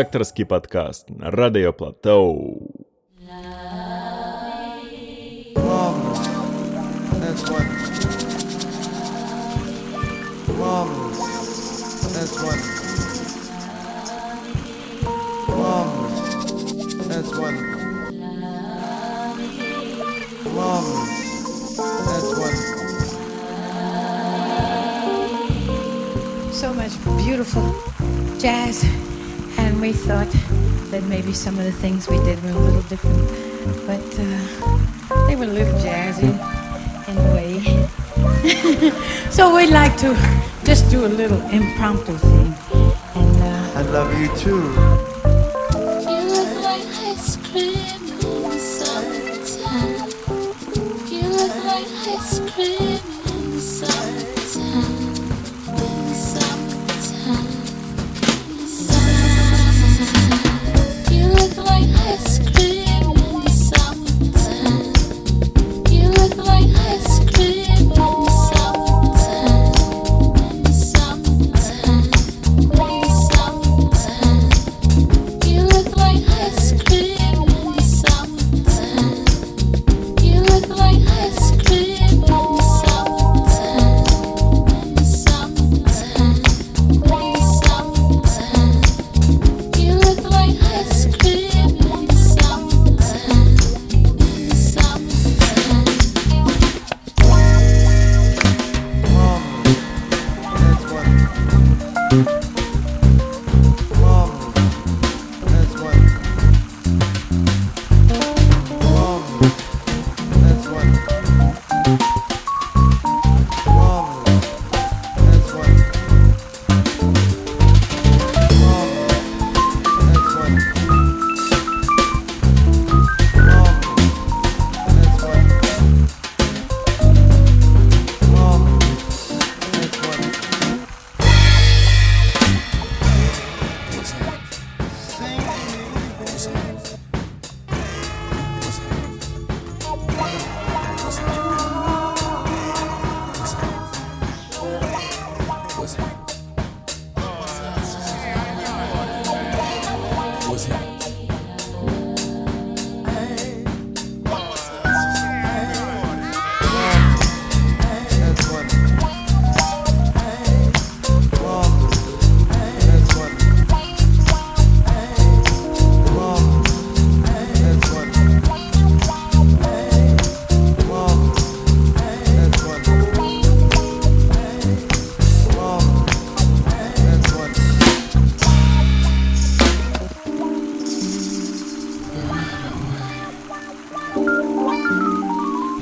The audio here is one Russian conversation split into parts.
редакторский подкаст на Радио Платоу. That's one. Marvelous. That's one. Marvelous. That's one. Marvelous. That's one. so much beautiful jazz, and we thought that maybe some of the things we did were a little different, but uh, they were a little jazzy in a way. so we'd like to just do a little impromptu thing, and uh, I love you too. You look like ice cream in summertime. You look like ice cream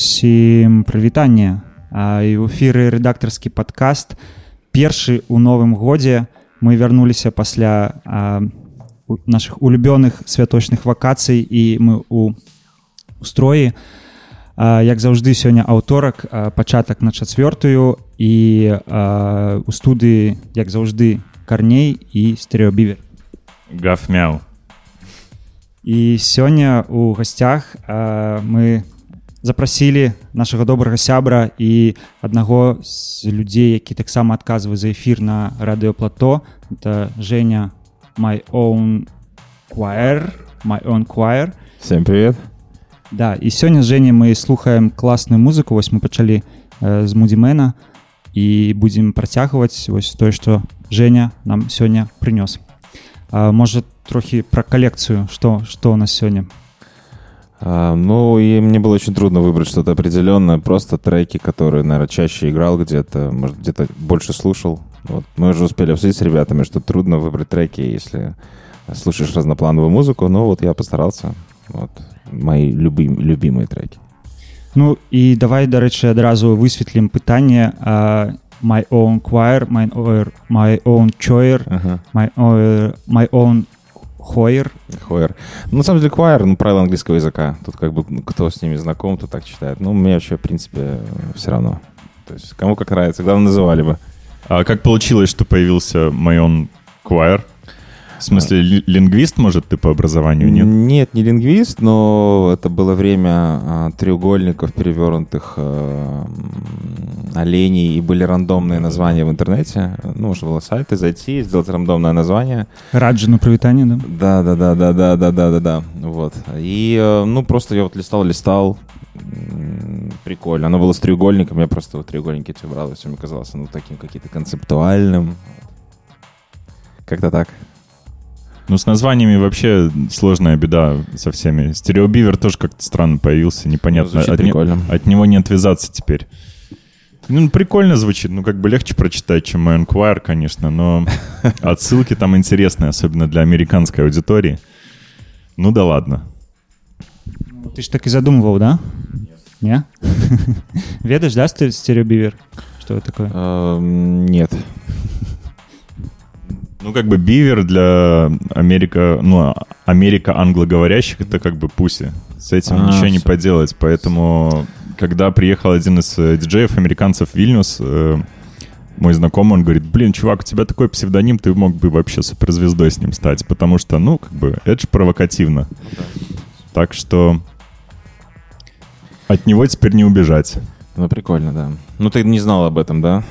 Усім прывітанне. І ў эфіры рэдактарскі падкаст першы ў новым годзе. Мы вярнуліся пасля а, у- нашых улюбёных святочных вакацый і мы у у строі. Як заўжды сёння аўторак пачатак на чацвёртую і а, у студыі як заўжды карней і стэеобівер Гав мяу. І сёння у гасцях а, мы запрасілі нашага добрага сябра і аднаго з людзей, які таксама адказвае за эфір на радыёплато. Это Женя my own choir, my own choir. Всем привет. Да, і сёння з Женей мы слухаем класную музыку. Вось мы пачалі э, з мудзімена і будзем працягваць вось тое, што Женя нам сёння прынёс. Можа трохі пра калекцыю, што, што у нас сёння. А, ну, и мне было очень трудно выбрать что-то определенное. Просто треки, которые, наверное, чаще играл где-то, может, где-то больше слушал. Вот. Мы уже успели обсудить с ребятами, что трудно выбрать треки, если слушаешь разноплановую музыку. Но вот я постарался. Вот. Мои любим, любимые треки. Ну і давай дарэчы адразу высветлім пытанне а, my own choir my own, my own choir Ага. my own, my own choir Choir. Ну, на самом деле, choir, ну, правила английского языка. Тут как бы кто с ними знаком, то так читает. Ну, мне вообще, в принципе, все равно. То есть, кому как нравится. Главное, называли бы. А как получилось, что появился Майон Choir? В смысле, лингвист, может, ты по образованию, нет? Нет, не лингвист, но это было время а, треугольников, перевернутых а, оленей, и были рандомные названия в интернете. Ну, нужно было сайты зайти, сделать рандомное название. Раджи на провитание, да? Да, да, да, да, да, да, да, да. да, Вот. И, э, ну, просто я вот листал, листал, прикольно. Оно было с треугольником, я просто вот треугольники эти брал, и все мне казалось, ну, таким каким-то концептуальным. Как-то так. Ну, с названиями вообще сложная беда со всеми. Стереобивер тоже как-то странно появился, непонятно. Звучит От, не- прикольно. от него не отвязаться теперь. Ну, прикольно звучит, ну, как бы легче прочитать, чем Майон Choir, конечно, но отсылки там интересные, особенно для американской аудитории. Ну да ладно. ты ж так і задумваў да не ведаеш да сте- стереобівер что такое Эм, Нет. Ну, как бы бивер для Америка, ну, Америка англоговорящих это как бы пуси. С этим А, ничего не всё. поделать. Поэтому, когда приехал один из э, диджеев американцев Вильнюс, э, мой знакомый, он говорит, блин, чувак, у тебя такой псевдоним, ты мог бы вообще суперзвездой с ним стать, потому что, ну, как бы, это же провокативно. Так что от него теперь не убежать. Ну, прикольно, да. Ну, ты не знал об этом, да?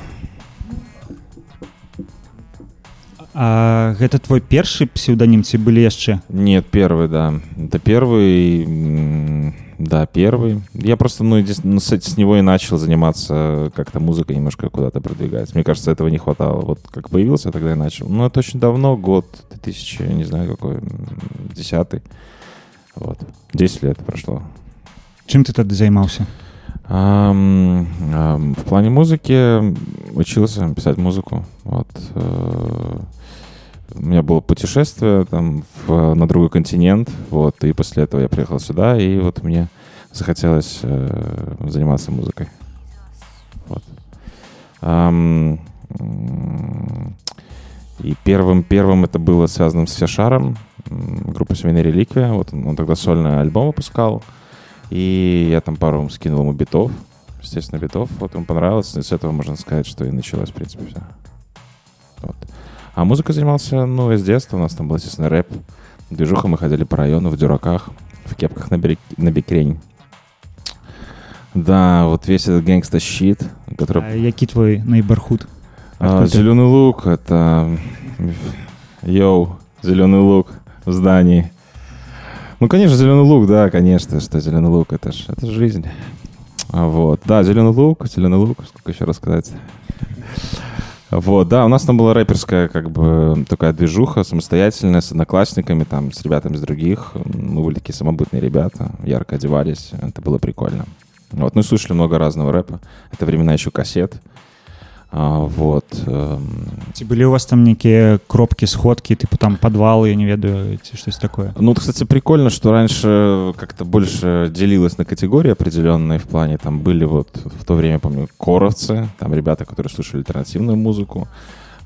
А гэта твой першы псеўданім ці былі яшчэ Нет, первый, да. Это первый, м, да, первый. Я просто, ну, единственно, ну, с, с него и начал заниматься как-то музыкой немножко куда-то продвигать. Мне кажется, этого не хватало. Вот как появился, тогда и начал. Ну, это очень давно, год 2000, не знаю какой, м, десятый. Вот. 10 лет прошло. чым ты тады займаўся Ам, ам, в плане музыки учился писать музыку. Вот. э, У меня было путешествие там в- на другой континент, вот, и после этого я приехал сюда, и вот мне захотелось э, заниматься музыкой. Вот. М, и первым, первым это было связано с Фешаром, группа «Семейная реликвия». Вот он, он тогда сольный альбом выпускал. И я там пару скинул ему битов, естественно, битов. Вот ему понравилось. И с этого можно сказать, что и началось, в принципе, все. Вот. А музыкой занимался, ну, и с детства. У нас там был, естественно, рэп. Движуха мы ходили по району в дюраках, в кепках на, берег- на бекрень. Да, вот весь этот гэнгста щит, который... А які твой нейборхуд? А, зеленый лук, это... Йоу, зеленый лук в здании. Ну, конечно, зеленый лук, да, конечно, что зеленый лук, это ж, это ж жизнь. А, Вот, да, зеленый лук, зеленый лук, сколько еще рассказать. Вот, да, у нас там была рэперская, как бы, такая движуха самостоятельная, с одноклассниками, там, с ребятами из других. Мы были такие самобытные ребята, ярко одевались, это было прикольно. Вот, ну и слушали много разного рэпа. Это времена еще кассет. А, вот. эм, Ці былі у вас там некія кропкі сходкі типу там падвалы я не ведаю ці штось такое Ну, вот, кстати, прикольно, что раньше как-то больше делилось на категории определенные в плане. Там были вот в то время, помню, коровцы, там ребята, которые слушали альтернативную музыку,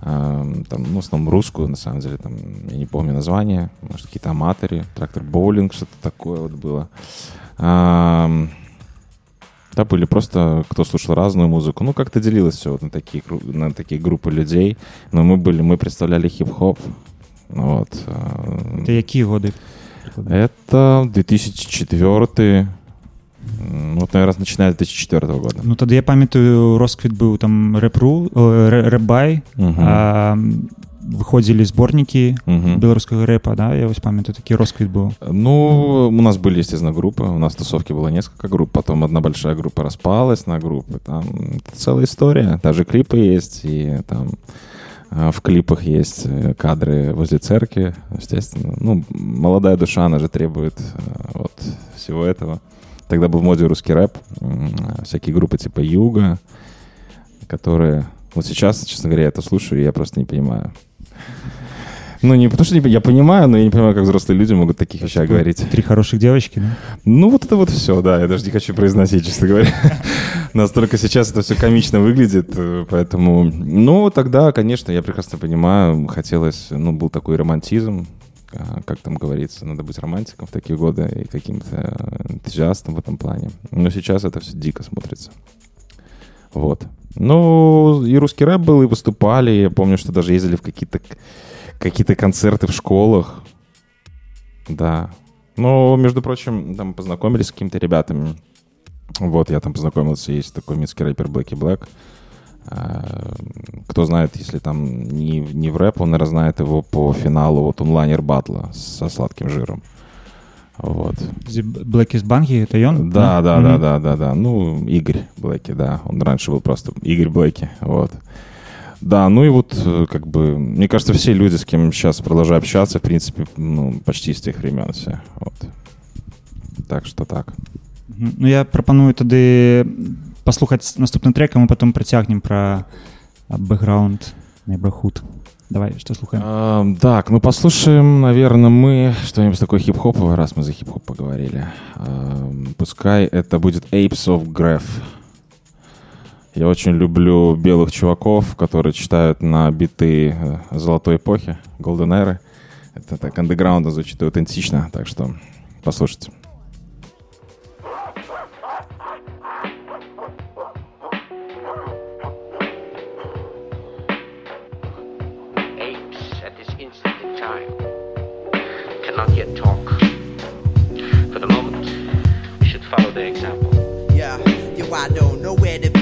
эм, там, ну, в основном русскую, на самом деле, там, я не помню название, может, какие-то аматоры, трактор боулинг, что-то такое вот было. Ам, Да, были просто, кто слушал разную музыку. Ну, как-то делилось все вот на такие, кру- на такие группы людей. Но мы были, мы представляли хип-хоп. Вот. э, Це які годы это 2004 м, вот, наверное, начиная с 2004 года. Ну тады я памятаю росквіт быў там рэпру рэбай Мгм. а, м, выходзілі зборнікі Мгм. беларускага рэпа да я вось памятаю такі росквіт быў Ну, у нас были, естественно, группы. У нас в тусовке было несколько групп. Потом одна большая группа распалась на группы. Там это целая история. Даже клипы есть. И там а, в клипах есть э, кадры возле церкви. Естественно. Ну, молодая душа, она же требует э, вот всего этого. Тогда был в моде русский рэп. М, Всякие группы типа Юга, которые... Вот сейчас, честно говоря, я это слушаю, и я просто не понимаю. Ну, не потому что не- я понимаю, но я не понимаю, как взрослые люди могут таких вещах говорить. три хороших девочки да? Ну, вот это вот все, да, я даже не хочу произносить, честно говоря. Настолько сейчас это все комично выглядит, э, поэтому... Ну, тогда, конечно, я прекрасно понимаю, хотелось, ну, был такой романтизм, а, как там говорится, надо быть романтиком в такие годы и каким-то энтузиастом в этом плане. Но сейчас это все дико смотрится. Вот. Ну, и русский рэп был, и выступали. Я помню, что даже ездили в какие-то какие-то концерты в школах. Да. Ну, между прочим, там познакомились с какими-то ребятами. Вот, я там познакомился, есть такой минский рэпер Блэки Блэк. А, Кто знает, если там не, не в рэп, он, наверное, знает его по финалу вот онлайнер батла со сладким жиром. Вот. Black is Банги это ён Да, да, да, Мгм. да, да, да. Ну, Игорь Блэки, да. Он раньше был просто Игорь Блэки, вот. Да, ну и вот, э, как бы, мне кажется, все люди, с кем сейчас продолжаю общаться, в принципе, ну, почти с тех времен все, вот. Так что так. Ну я прапаную тады паслухаць наступны трек а мы потом працягнем пра бэкграунд найбрахуд давай что слухаем Эм, так, ну послушаем, наверное, мы что-нибудь такое хип-хоповое, раз мы за хип-хоп поговорили. Эм, пускай это будет Apes of Graph. Я очень люблю белых чуваков, которые читают на биты э, золотой эпохи, Golden Era. Это так андеграундно звучит аутентично, так что послушайте. Cannot yet talk. For the moment, we should follow their example. Yeah, yo, I don't know where to begin.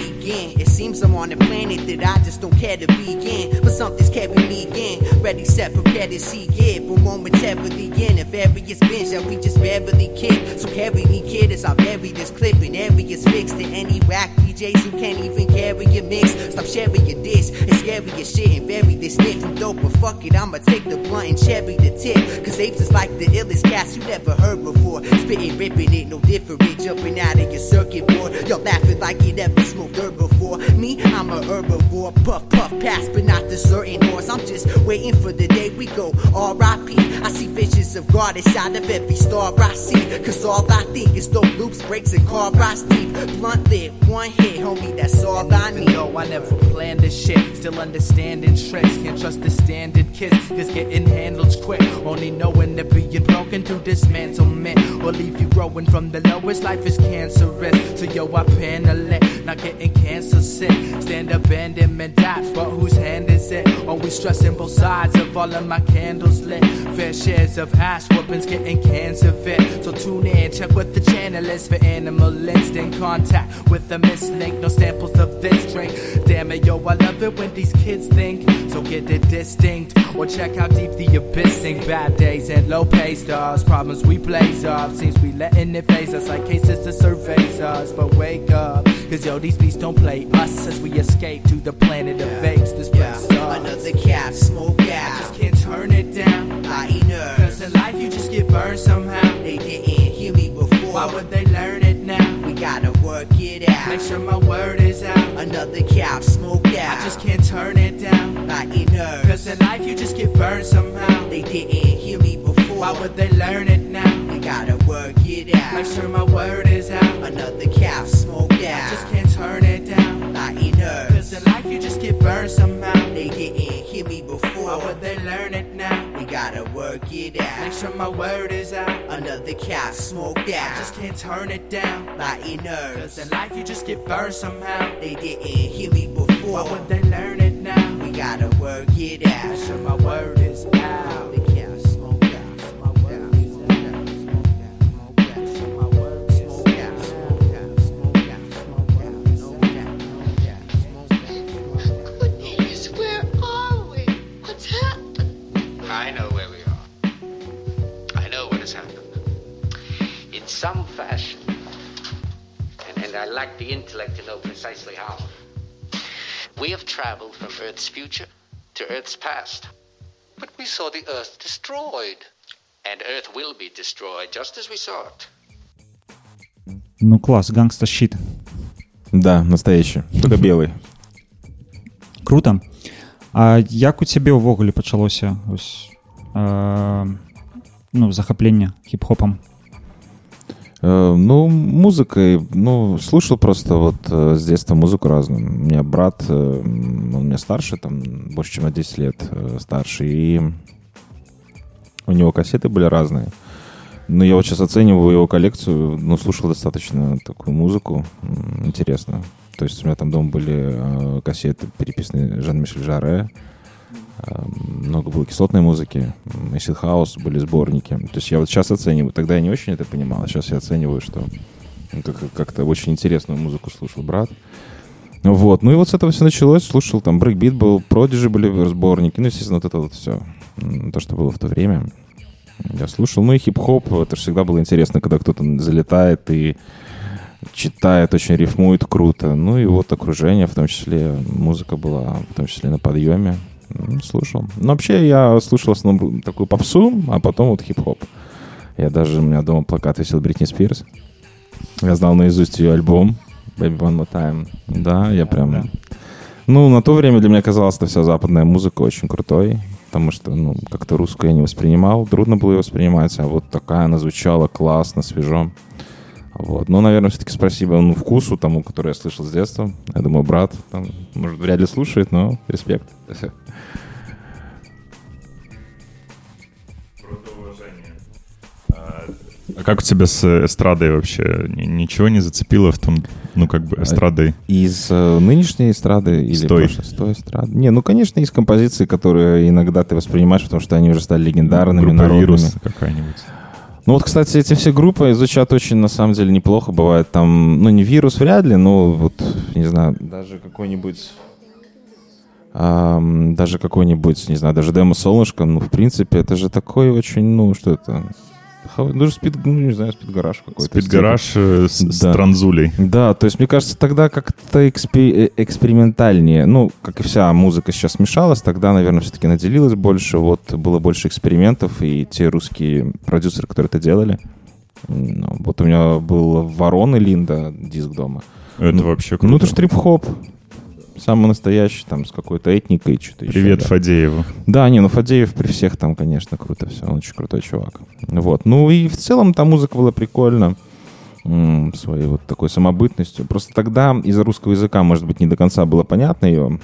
Seems I'm on a planet that I just don't care to begin. But something's carrying me again. Ready, set, prepared to see it. But momentarily in a various binge that we just barely kick. So carry me, kid, as I bury this clip in areas fixed to any whack DJs who can't even carry a mix. Stop sharing your diss. It's scary as shit and bury this stiff from dope. But fuck it, I'ma take the blunt and cherry the tip. Cause apes is like the illest cats you never heard before. Spitting, ripping it, no different. Jumping out of your circuit board. Y'all laughing like you never smoked herb before. Me, I'm a herbivore. Puff, puff, pass, but not deserting horse. I'm just waiting for the day we go R.I.P. I see visions of God inside of every star I see. Cause all I think is dope loops, breaks, and car I deep. Blunt lit, one hit, homie, that's all I need. No, I never planned this shit. Still understanding tricks. Can't trust the standard kids. Cause getting handles quick. Only knowing that being broken through dismantlement will leave you growing from the lowest. Life is cancerous. So yo, I panel it. Not getting cancer sick. Stand abandonment dots. But whose hand is it? Always stressing both sides of all of my candles lit. Fair shares of ass whoopings getting cancer fit. So tune in, check what the channel is for animal instinct. Contact with the mislink. No samples of this drink. Damn it, yo, I love it when these kids think. So get it distinct. Or check how deep the abyss sink. Bad days and low pay stars. Problems we blaze up. Seems we letting it phase us like cases that surveys us. But wake up. Cause yo, these beats don't play us as we escape to the planet of apes. This place sucks. Another cap, smoke out. I just can't turn it down. I eat nerves. Cause in life you just get burned somehow. They didn't hear me before. Why would they learn it now? We gotta work it out. Make sure my word is out. Another cap, smoked out. I just can't turn it down. I eat nerves. Cause in life you just get burned somehow. They didn't hear me before. Why would they learn it now? Gotta work it out. Make sure my word is out. Another cap, smoked out. I just can't turn it down. I eat nerves. Cause in life you just get burned somehow. They didn't hear me before. Why would they learn it now? We gotta work it out. Make sure my word is out. Another cap, smoked out. I just can't turn it down. I Cause nerves. in life you just get burned somehow. They didn't hear me before. Why would they Traveled from Earth's future to Earth's past. But we saw the Earth destroyed. And Earth will be destroyed just as we saw it. Ну класс, гангста щит. Да, настоящий. Только белый. Круто. А як у цябе ўвогуле пачалося ось, э, ну, захапленне хіп-хопам? Э, Ну, музыкой, ну, слушал просто вот э, с детства музыку разную. У меня брат, э, он меня старше, там, больше, чем на 10 лет старше, и у него кассеты были разные. Но я вот сейчас оцениваю его коллекцию, ну, слушал достаточно такую музыку м, интересную. То есть у меня там дома были кассеты, переписанные Жан-Мишель Жаре, много было кислотной музыки, Acid House, были сборники. То есть я вот сейчас оцениваю, тогда я не очень это понимал, а сейчас я оцениваю, что ну, как- как-то очень интересную музыку слушал брат. Вот, ну и вот с этого все началось, слушал, там брейкбит был, Продижи были сборники, ну, естественно, вот это вот все, то, что было в то время. Я слушал, ну и хип-хоп, это же всегда было интересно, когда кто-то залетает и читает, очень рифмует круто. Ну и вот окружение, в том числе музыка была, в том числе на подъеме. М, Слушал. Но вообще я слушал в основном такую попсу, а потом вот хип-хоп. Я даже, у меня дома плакат висел Бритни Спирс. Я знал наизусть ее альбом Baby One More Time. Да, я прям... Ну, на то время для меня казалась эта вся западная музыка очень крутой, потому что, ну, как-то русскую я не воспринимал, трудно было ее воспринимать, а вот такая она звучала классно, свежо. Вот. Но, наверное, все-таки спасибо ну, вкусу тому, который я слышал с детства. Я думаю, брат, там, может, вряд ли слушает, но респект. А как у тебя с эстрадой вообще? Ничего не зацепило в том, ну, как бы, эстрадой? Из э, нынешней эстрады или С той. прошлой? С той эстрады? Не, ну, конечно, есть композиции, которые иногда ты воспринимаешь, потому что они уже стали легендарными, Группа народными. «Вирус» какая-нибудь. Ну вот, кстати, эти все группы звучат очень, на самом деле, неплохо. Бывает там, ну не вирус вряд ли, но вот, не знаю, даже какой-нибудь... даже какой-нибудь, не знаю, даже демо солнышко, ну, в принципе, это же такой очень, ну, что это? Хау- Даже спид, ну, не знаю, спид-гараж какой-то. Спидгараж э, с, с Да. транзулей. Да, то есть, мне кажется, тогда как-то экспе- э, экспериментальнее. Ну, как и вся музыка сейчас смешалась, тогда, наверное, все-таки наделилось больше. Вот было больше экспериментов, и те русские продюсеры, которые это делали. ну, вот у меня был Ворон и Линда диск дома. Это Ну, вообще круто. Ну, это же трип-хоп. Самый настоящий, там, с какой-то этникой, что-то еще. Привет да. Фадееву. Да, не, ну Фадеев при всех там, конечно, круто все. Он очень крутой чувак. Вот. Ну и в целом там музыка была прикольна. Своей вот такой самобытностью. Просто тогда из-за русского языка, может быть, не до конца было понятно ее.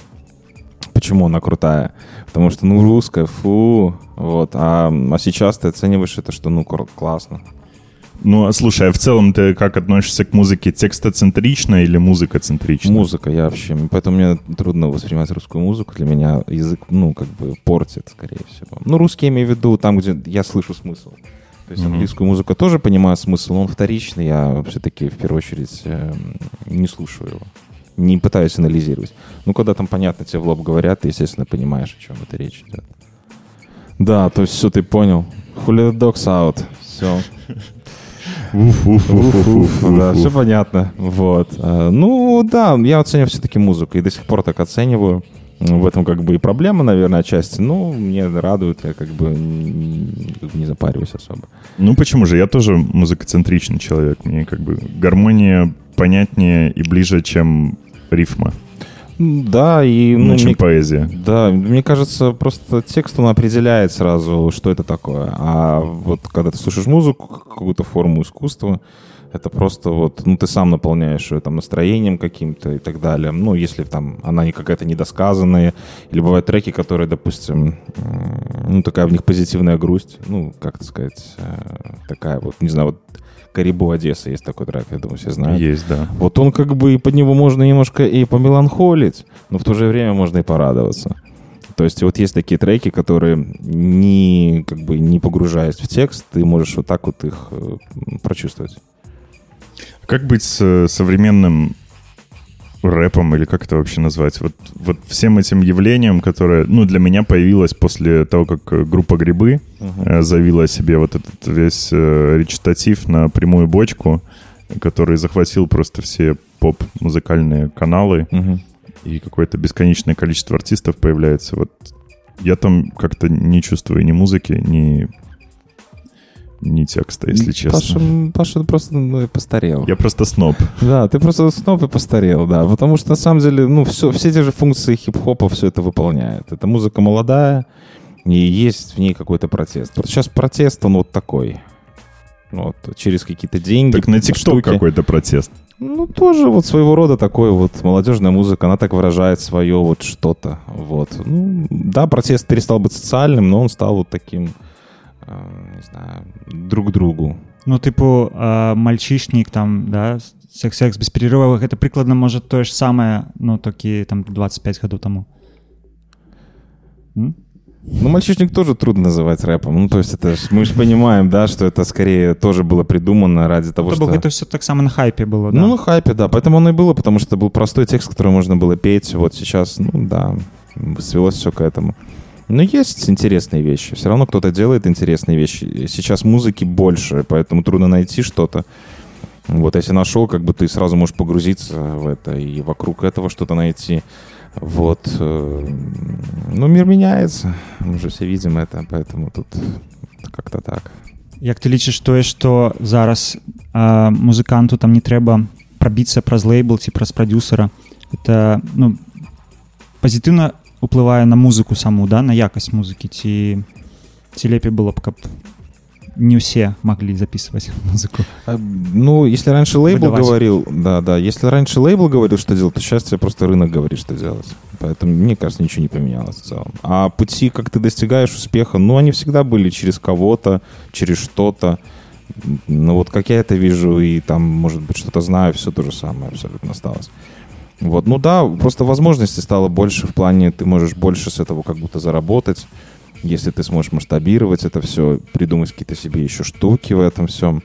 почему она крутая. Потому что, ну, русская, фу, вот. А, а сейчас ты оцениваешь это, что, ну, классно. Ну, а слушай, а в целом ты как относишься к музыке? Текстоцентрично или музыкоцентрично? Музыка, я вообще... Поэтому мне трудно воспринимать русскую музыку. Для меня язык, ну, как бы портит, скорее всего. Ну, русский я имею в виду там, где я слышу смысл. То есть Мгм. английскую музыку тоже понимаю смысл, но он вторичный. Я все-таки, в первую очередь, эм, не слушаю его. Не пытаюсь анализировать. Ну, когда там, понятно, тебе в лоб говорят, ты, естественно, понимаешь, о чем это речь идет. Да, то есть все ты понял. Julio Dogs out. Все. Да, все понятно. Вот. А, Ну, да, я оцениваю все-таки музыку и до сих пор так оцениваю. В этом как бы и проблема, наверное, отчасти. Ну, мне радует, я как бы как бы не запариваюсь особо. Ну почему же? Я тоже музыкоцентричный человек. Мне как бы гармония понятнее и ближе, чем рифма. Да, и... Ну, Ну, чем мне- поэзия. Да, мне кажется, просто текст, он определяет сразу, что это такое. А вот когда ты слушаешь музыку, какую-то форму искусства, это просто вот, ну, ты сам наполняешь ее там настроением каким-то и так далее. Ну, если там она не какая-то недосказанная, или бывают треки, которые, допустим, ну, такая в них позитивная грусть, ну, как сказать, э, такая вот, не знаю, вот Карибу Одесса есть такой трек, я думаю, все знают. Есть, да. Вот он как бы и под него можно немножко и помеланхолить, но в то же время можно и порадоваться. То есть вот есть такие треки, которые не как бы не погружаясь в текст, ты можешь вот так вот их э, прочувствовать. Как быть с э, современным рэпом, или как это вообще назвать? Вот, вот всем этим явлением, которое, ну, для меня появилось после того, как э, группа «Грибы» э, завела себе вот этот весь э, речитатив на прямую бочку, который захватил просто все поп-музыкальные каналы, и какое-то бесконечное количество артистов появляется. Вот я там как-то не чувствую ни музыки, ни, ни текста, если честно. Паша, Паша просто ну, постарел. Я просто сноб. Да, ты просто снова и постарел, да. Потому что на самом деле, ну, все, все те же функции хип-хопа все это выполняет. Это музыка молодая, и есть в ней какой-то протест. Сейчас протест, он вот такой. Вот, через какие-то деньги. Так на ТикТок какой-то протест. Ну, тоже вот своего рода такой вот молодежная музыка, она так выражает свое вот что-то. Вот. Ну, да, протест перестал быть социальным, но он стал вот таким, не знаю, друг другу. Ну, типу, э, мальчишник, там, да, секс-секс без перерывов, это прикладно може то ж саме, ну, такі там 25 годів тому. М? Ну, мальчишник тоже трудно называть рэпом. Ну, то есть это ж- мы же понимаем, да, что это скорее тоже было придумано ради того, То что... это все так само на хайпе было, да? Ну, на хайпе, да. Поэтому оно и было, потому что это был простой текст, который можно было петь. Вот сейчас, ну да, свелось все к этому. Но есть интересные вещи. Все равно кто-то делает интересные вещи. Сейчас музыки больше, поэтому трудно найти что-то. Вот, если нашел, как бы ты сразу можешь погрузиться в это и вокруг этого что-то найти. Вот. э, Ну, мир меняется. Мы же все видим это, поэтому тут как-то так. Як ты лічыш тое што зараз а, музыканту там не трэба прабіцца праз лейбл ці праз прадюсера это ну пазітыўна уплывае на музыку саму да на якасць музыкі ці ці лепей было б каб не ўсе маглі записывать музыку А, Ну, если раньше лейбл Выдавать. говорил, да, да, если раньше лейбл говорил, что делать, то сейчас тебе просто рынок говорит, что делать. Поэтому, мне кажется, ничего не поменялось в целом. А пути, как ты достигаешь успеха, ну, они всегда были через кого-то, через что-то. Ну, вот как я это вижу, и там, может быть, что-то знаю, все то же самое абсолютно осталось. Вот, ну да, просто возможностей стало больше в плане, ты можешь больше с этого как будто заработать, если ты сможешь масштабировать это все, придумать какие-то себе еще штуки в этом всем,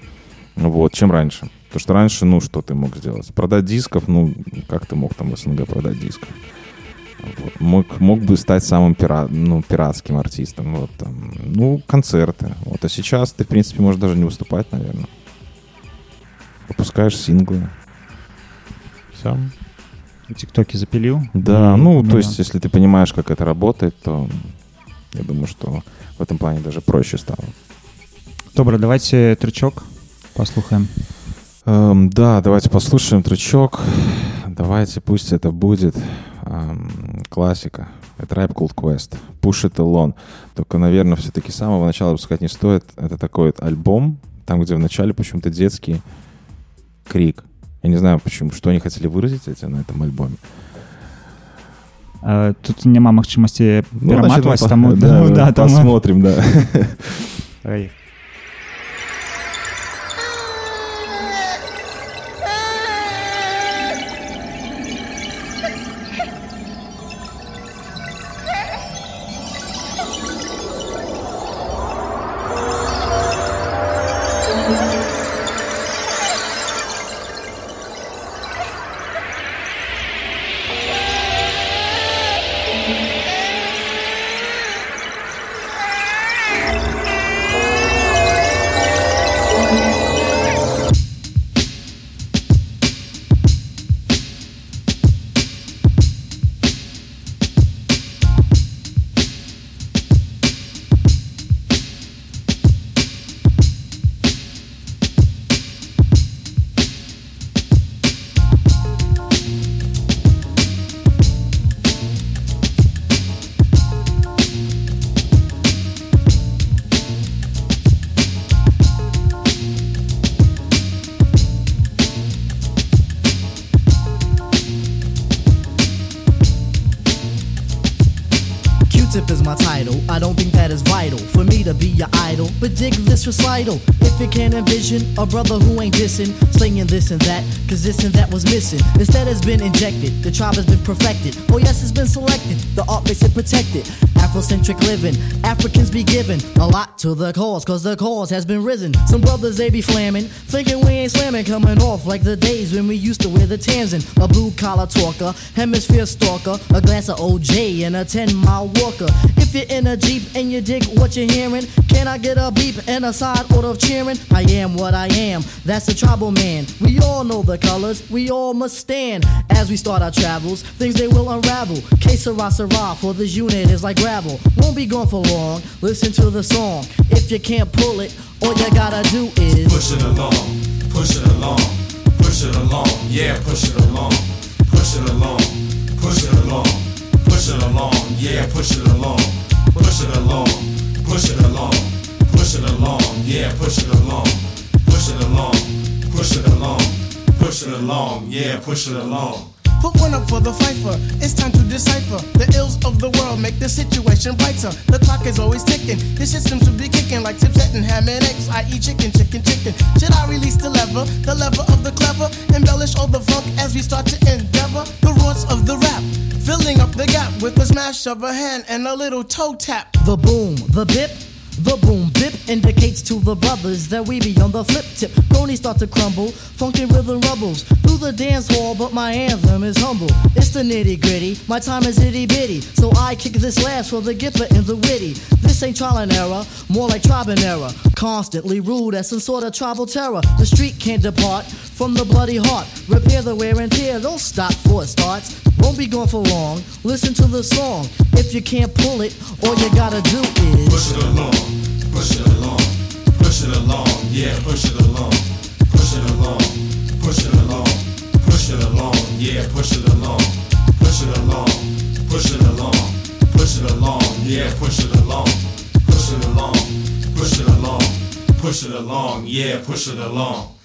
вот, чем раньше. Потому что раньше, ну, что ты мог сделать? Продать дисков, ну, как ты мог там в СНГ продать дисков? Вот. Мог, мог бы стать самым пира, ну, пиратским артистом. Вот, там. Ну, концерты. Вот. А сейчас ты, в принципе, можешь даже не выступать, наверное. Выпускаешь синглы. Все. тиктоки запиліў Да, І, ну, то да. есть, если ты понимаешь, как это работает, то я думаю, что в этом плане даже проще стало. добра давайте трычок паслухаем Эм, да, давайте послушаем тречок. Давайте, пусть это будет эм, классика. Это Tribe Called Quest. Push It Alone. Только, наверное, все-таки с самого начала выпускать не стоит. Это такой вот альбом, там, где в начале почему-то детский крик. Я не знаю, почему, что они хотели выразить этим на этом альбоме. Э, тут няма магчымасці Ну, значит, пераматваць мы по- таму да, таму, да, таму- посмотрим, да. A brother who missing. Instead has been injected, the tribe has been perfected. Oh yes, it's been selected. The art makes it protected. Afrocentric living, Africans be given a lot to the cause, cause the cause has been risen. Some brothers they be flamming, thinking we ain't slamming, coming off like the days when we used to wear the Tanzan. A blue collar talker, hemisphere stalker, a glass of OJ and a 10 mile walker. If you're in a Jeep and you dig what you're hearing, can I get a beep and a side order of cheering? I am what I am, that's a tribal man. We all know the colors, we all must stand. As we start our travels, things they will unravel. Que sera, for this unit is like gravel. Won't be gone for long, listen to the song. If you can't pull it, all you gotta do is Push it along, push it along, push it along, yeah, push it along, push it along, push it along, push it along, yeah, push it along, push it along, push it along, push it along, yeah, push it along, push it along, push it along, push it along, yeah, push it along. Put one up for the fifer. It's time to decipher. The ills of the world make the situation brighter. The clock is always ticking. The system should be kicking like tips and ham and eggs. I eat chicken, chicken, chicken. Should I release the lever? The lever of the clever. Embellish all the funk as we start to endeavor. The roots of the rap. Filling up the gap with a smash of a hand and a little toe tap. The boom, the bip, the boom bip indicates to the brothers that we be on the flip tip. Cronies start to crumble, funky rhythm rubbles through the dance hall, but my anthem is humble. It's the nitty gritty, my time is itty bitty, so I kick this last for the gipper and the witty. This ain't trial and error, more like tribe and error. Constantly ruled as some sort of tribal terror. The street can't depart from the bloody heart. Repair the wear and tear, don't stop for it starts. Won't be gone for long. Listen to the song. If you can't pull it, all you gotta do is Push it along, push it along, push it along, yeah, push it along, push it along, push it along, push it along, yeah, push it along, push it along, push it along, push it along, yeah, push it along, push it along, push it along, push it along, yeah, push it along.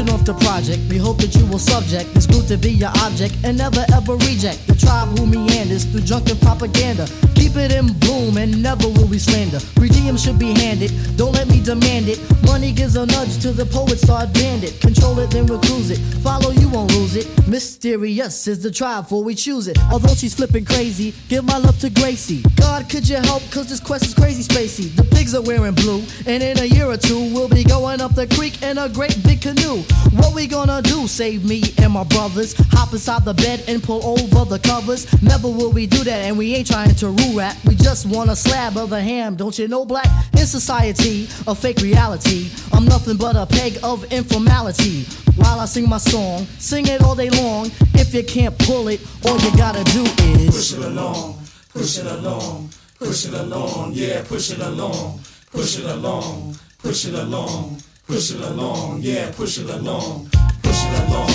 Launching off the project, we hope that you will subject this group to be your object and never ever reject the tribe who meanders through drunken propaganda. Keep it in bloom and never will we slander. Redeem should be handed, don't let me demand it. Money gives a nudge to the poet, start bandit. Control it, then we'll cruise it. Follow, you won't lose it. Mysterious is the tribe for we choose it. Although she's flipping crazy, give my love to Gracie. God, could you help? Cause this quest is crazy spacey. The pigs are wearing blue, and in a year or two, we'll be going up the creek in a great big canoe. What we gonna do? Save me and my brothers. Hop inside the bed and pull over the covers. Never will we do that, and we ain't trying to rule rap. We just want a slab of the ham, don't you know, black? In society, a fake reality. I'm nothing but a peg of informality. While I sing my song, sing it all day long. If you can't pull it, all you gotta do is Push it along, push it along, push it along, yeah, push it along, push it along, push it along, push it along, yeah, push it along, push push it along,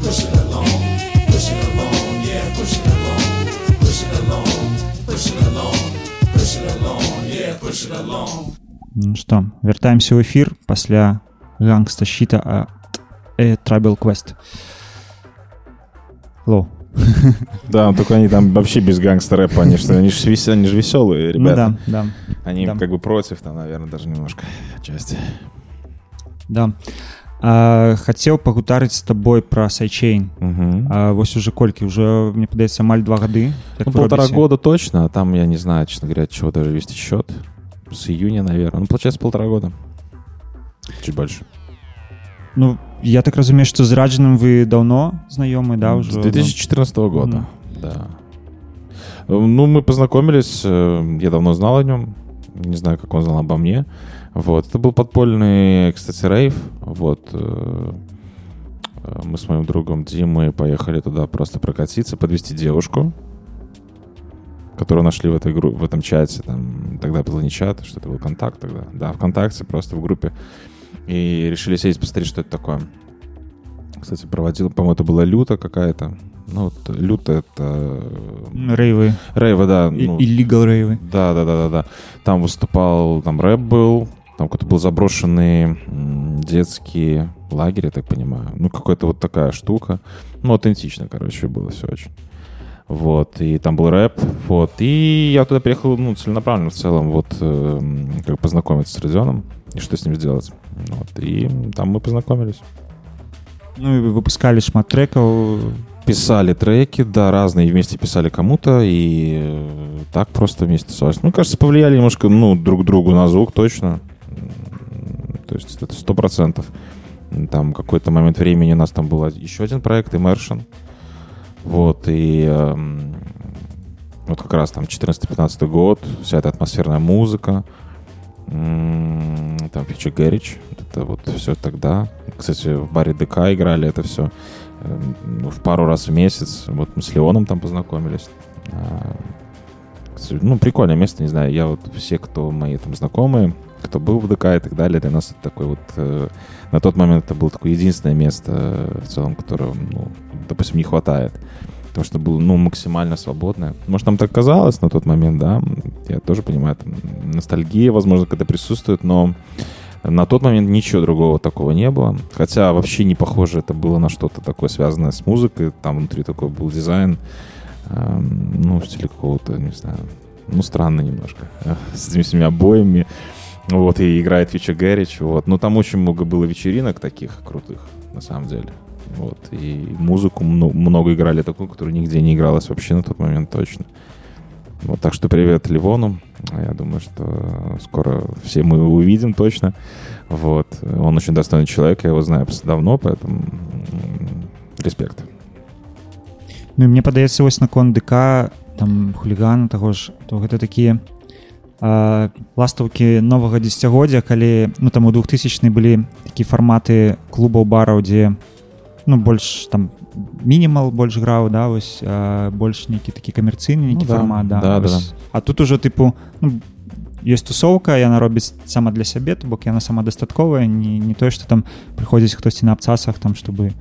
push it along, push it along, yeah, push it along, push it along, push it along, push it along, yeah, push it along. Ну што вяртаемся ў эфір пасля gangsta shit а ад A Tribe Called Quest Да, только они там вообще без гангстер-рэпа, они что, они же вес- они же веселые Ну ребята. да, да. Они да. как бы против, там, наверное, даже немножко отчасти. Да. А, хацеў пагутарыць з табой пра сайчейн Мгм. а, вось уже колькі уже мне падаецца амаль два гады як Ну, вы полтора робіце? года точно, а там, я не знаю, честно говоря, от чего даже вести счет. С июня, наверное. Ну, получается, полтора года. Чуть больше. Ну я так разумею што з раджаным вы даўно знаёмы да С ўжо 2014 года, Мгм. да. Э, Ну, мы познакомились, э, я давно знал о нем, не знаю, как он знал обо мне. вот, это был подпольный, кстати, рейв, вот. э, э, Мы с моим другом Димой поехали туда просто прокатиться, подвести девушку, которую нашли в, этой группе, в этом чате. Там, тогда был не чат, что это был контакт тогда. Да, ВКонтакте, просто в группе. И решили сесть, посмотреть, что это такое. Кстати, проводил, по-моему, это была люта какая-то. Ну, вот люта это... рейвы Рейвы, да. И- ну, illegal рейвы да, да, да, да, да. Там выступал, там рэп был, там какой-то был заброшенный м, детский лагерь, я так понимаю. Ну, какая-то вот такая штука. Ну, аутентично, короче, было все очень. Вот, и там был рэп, вот. И я туда приехал, ну, целенаправленно в целом, вот, э, м, как познакомиться с Родионом и что с ним сделать. Вот, и там мы познакомились. Ну і вы выпускалі шмат трекаў Писали треки, да, разные, вместе писали кому-то, и э, так просто вместе тусовались. Ну, кажется, повлияли немножко, ну, друг другу на звук, точно. То есть это сто процентов. Там какой-то момент времени у нас там был еще один проект, Immersion. Вот, и эм, вот как раз там 14-15 год, вся эта атмосферная музыка, там Фичи Гэрич, это вот все тогда. Кстати, в баре ДК играли это все в пару раз в месяц. Вот мы с Леоном там познакомились. А, Ну, прикольное место, не знаю. Я вот все, кто мои там знакомые, кто был в ДК и так далее, для нас это такой вот... э, На тот момент это было такое единственное место э, в целом, которого, ну, допустим, не хватает. Потому что было, ну, максимально свободное. Может, нам так казалось на тот момент, да. Я тоже понимаю, там, ностальгия, возможно, когда присутствует, но на тот момент ничего другого такого не было. Хотя вообще не похоже это было на что-то такое связанное с музыкой. Там внутри такой был дизайн, эм, ну, в стиле какого-то, не знаю, ну, странно немножко. э, С этими всеми обоями. Вот, и играет Фича Гэрич, вот. Но там очень много было вечеринок таких крутых, на самом деле. Вот, и музыку мно- много играли такую, которая нигде не игралась вообще на тот момент точно. Вот, так что привет Ливону. Я думаю, что скоро все мы его увидим точно. Вот. Он очень достойный человек, я его знаю просто давно, поэтому м, респект. Ну і мне падаецца вось наконт ДК там хулігана таго ж то гэта такія а, ластаўкі новага дзесяцігоддзя калі ну там у 2000 былі такія фарматы клубаў бараў дзе ну больш там мінімал больш граў да вось а, больш нейкі такі камерцыйны нейкі Ну да, фармат да, да, да, вось. а тут ужо тыпу ну, ёсць тусоўка яна робіць сама для сябе то бок яна самадастатковая не, не тое што там прыходзіць хтосьці на абцасах там чтобы м,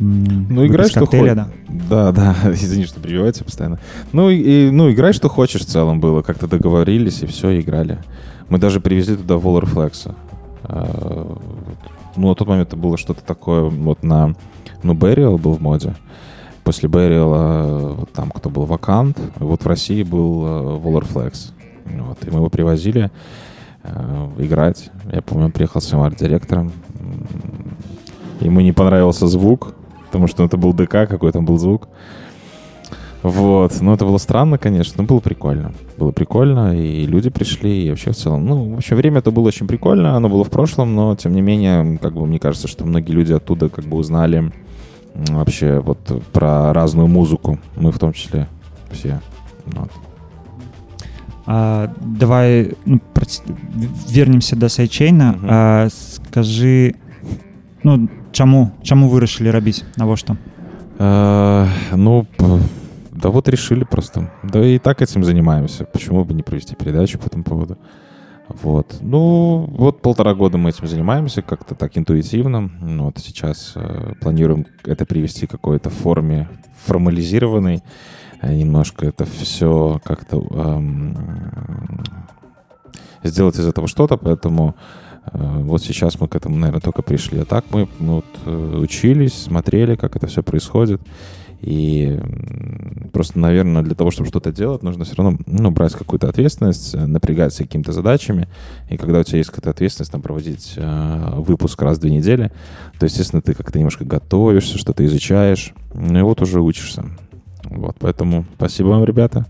ну, играй, что хочешь. Да, да, извини, что перебивайте постоянно. Ну, и, ну, играй, что хочешь в целом было. Как-то договорились, и все, играли. Мы даже привезли туда. А, Ну, на тот момент это было что-то такое вот на... Ну, Burial был в моде. После Burial вот там кто был вакант. Вот в России был Volar Flex. Вот, и мы его привозили играть. Я помню, приехал с своим арт-директором. Ему не понравился звук, потому что это был ДК, какой там был звук. Вот, ну это было странно, конечно, но было прикольно. Было прикольно, и люди пришли, и вообще в целом, ну, в общем, время это было очень прикольно, оно было в прошлом, но, тем не менее, как бы, мне кажется, что многие люди оттуда как бы узнали вообще вот про разную музыку, мы в том числе все. Вот. А, давай ну, прац- вернемся да сайчейна Мгм. а, скажы ну чаму чаму вырашылі рабіць навошта Э, Ну, да вот решили просто. Да и так этим занимаемся. Почему бы не провести передачу по этому поводу? Вот. Ну, вот полтора года мы этим занимаемся как-то так интуитивно. Ну, Вот сейчас э, планируем это привести какой-то форме формализированной. Э, Немножко это все как-то эм, сделать из этого что-то, поэтому э, вот сейчас мы к этому, наверное, только пришли. А так мы ну, вот, э, учились, смотрели, как это все происходит. И просто, наверное, для того, чтобы что-то делать, нужно все равно ну, брать какую-то ответственность, э, напрягаться какими-то задачами. И когда у тебя есть какая-то ответственность, там, проводить э, выпуск раз в две недели, то, естественно, ты как-то немножко готовишься, что-то изучаешь, ну и вот уже учишься. Вот, поэтому спасибо вам, ребята.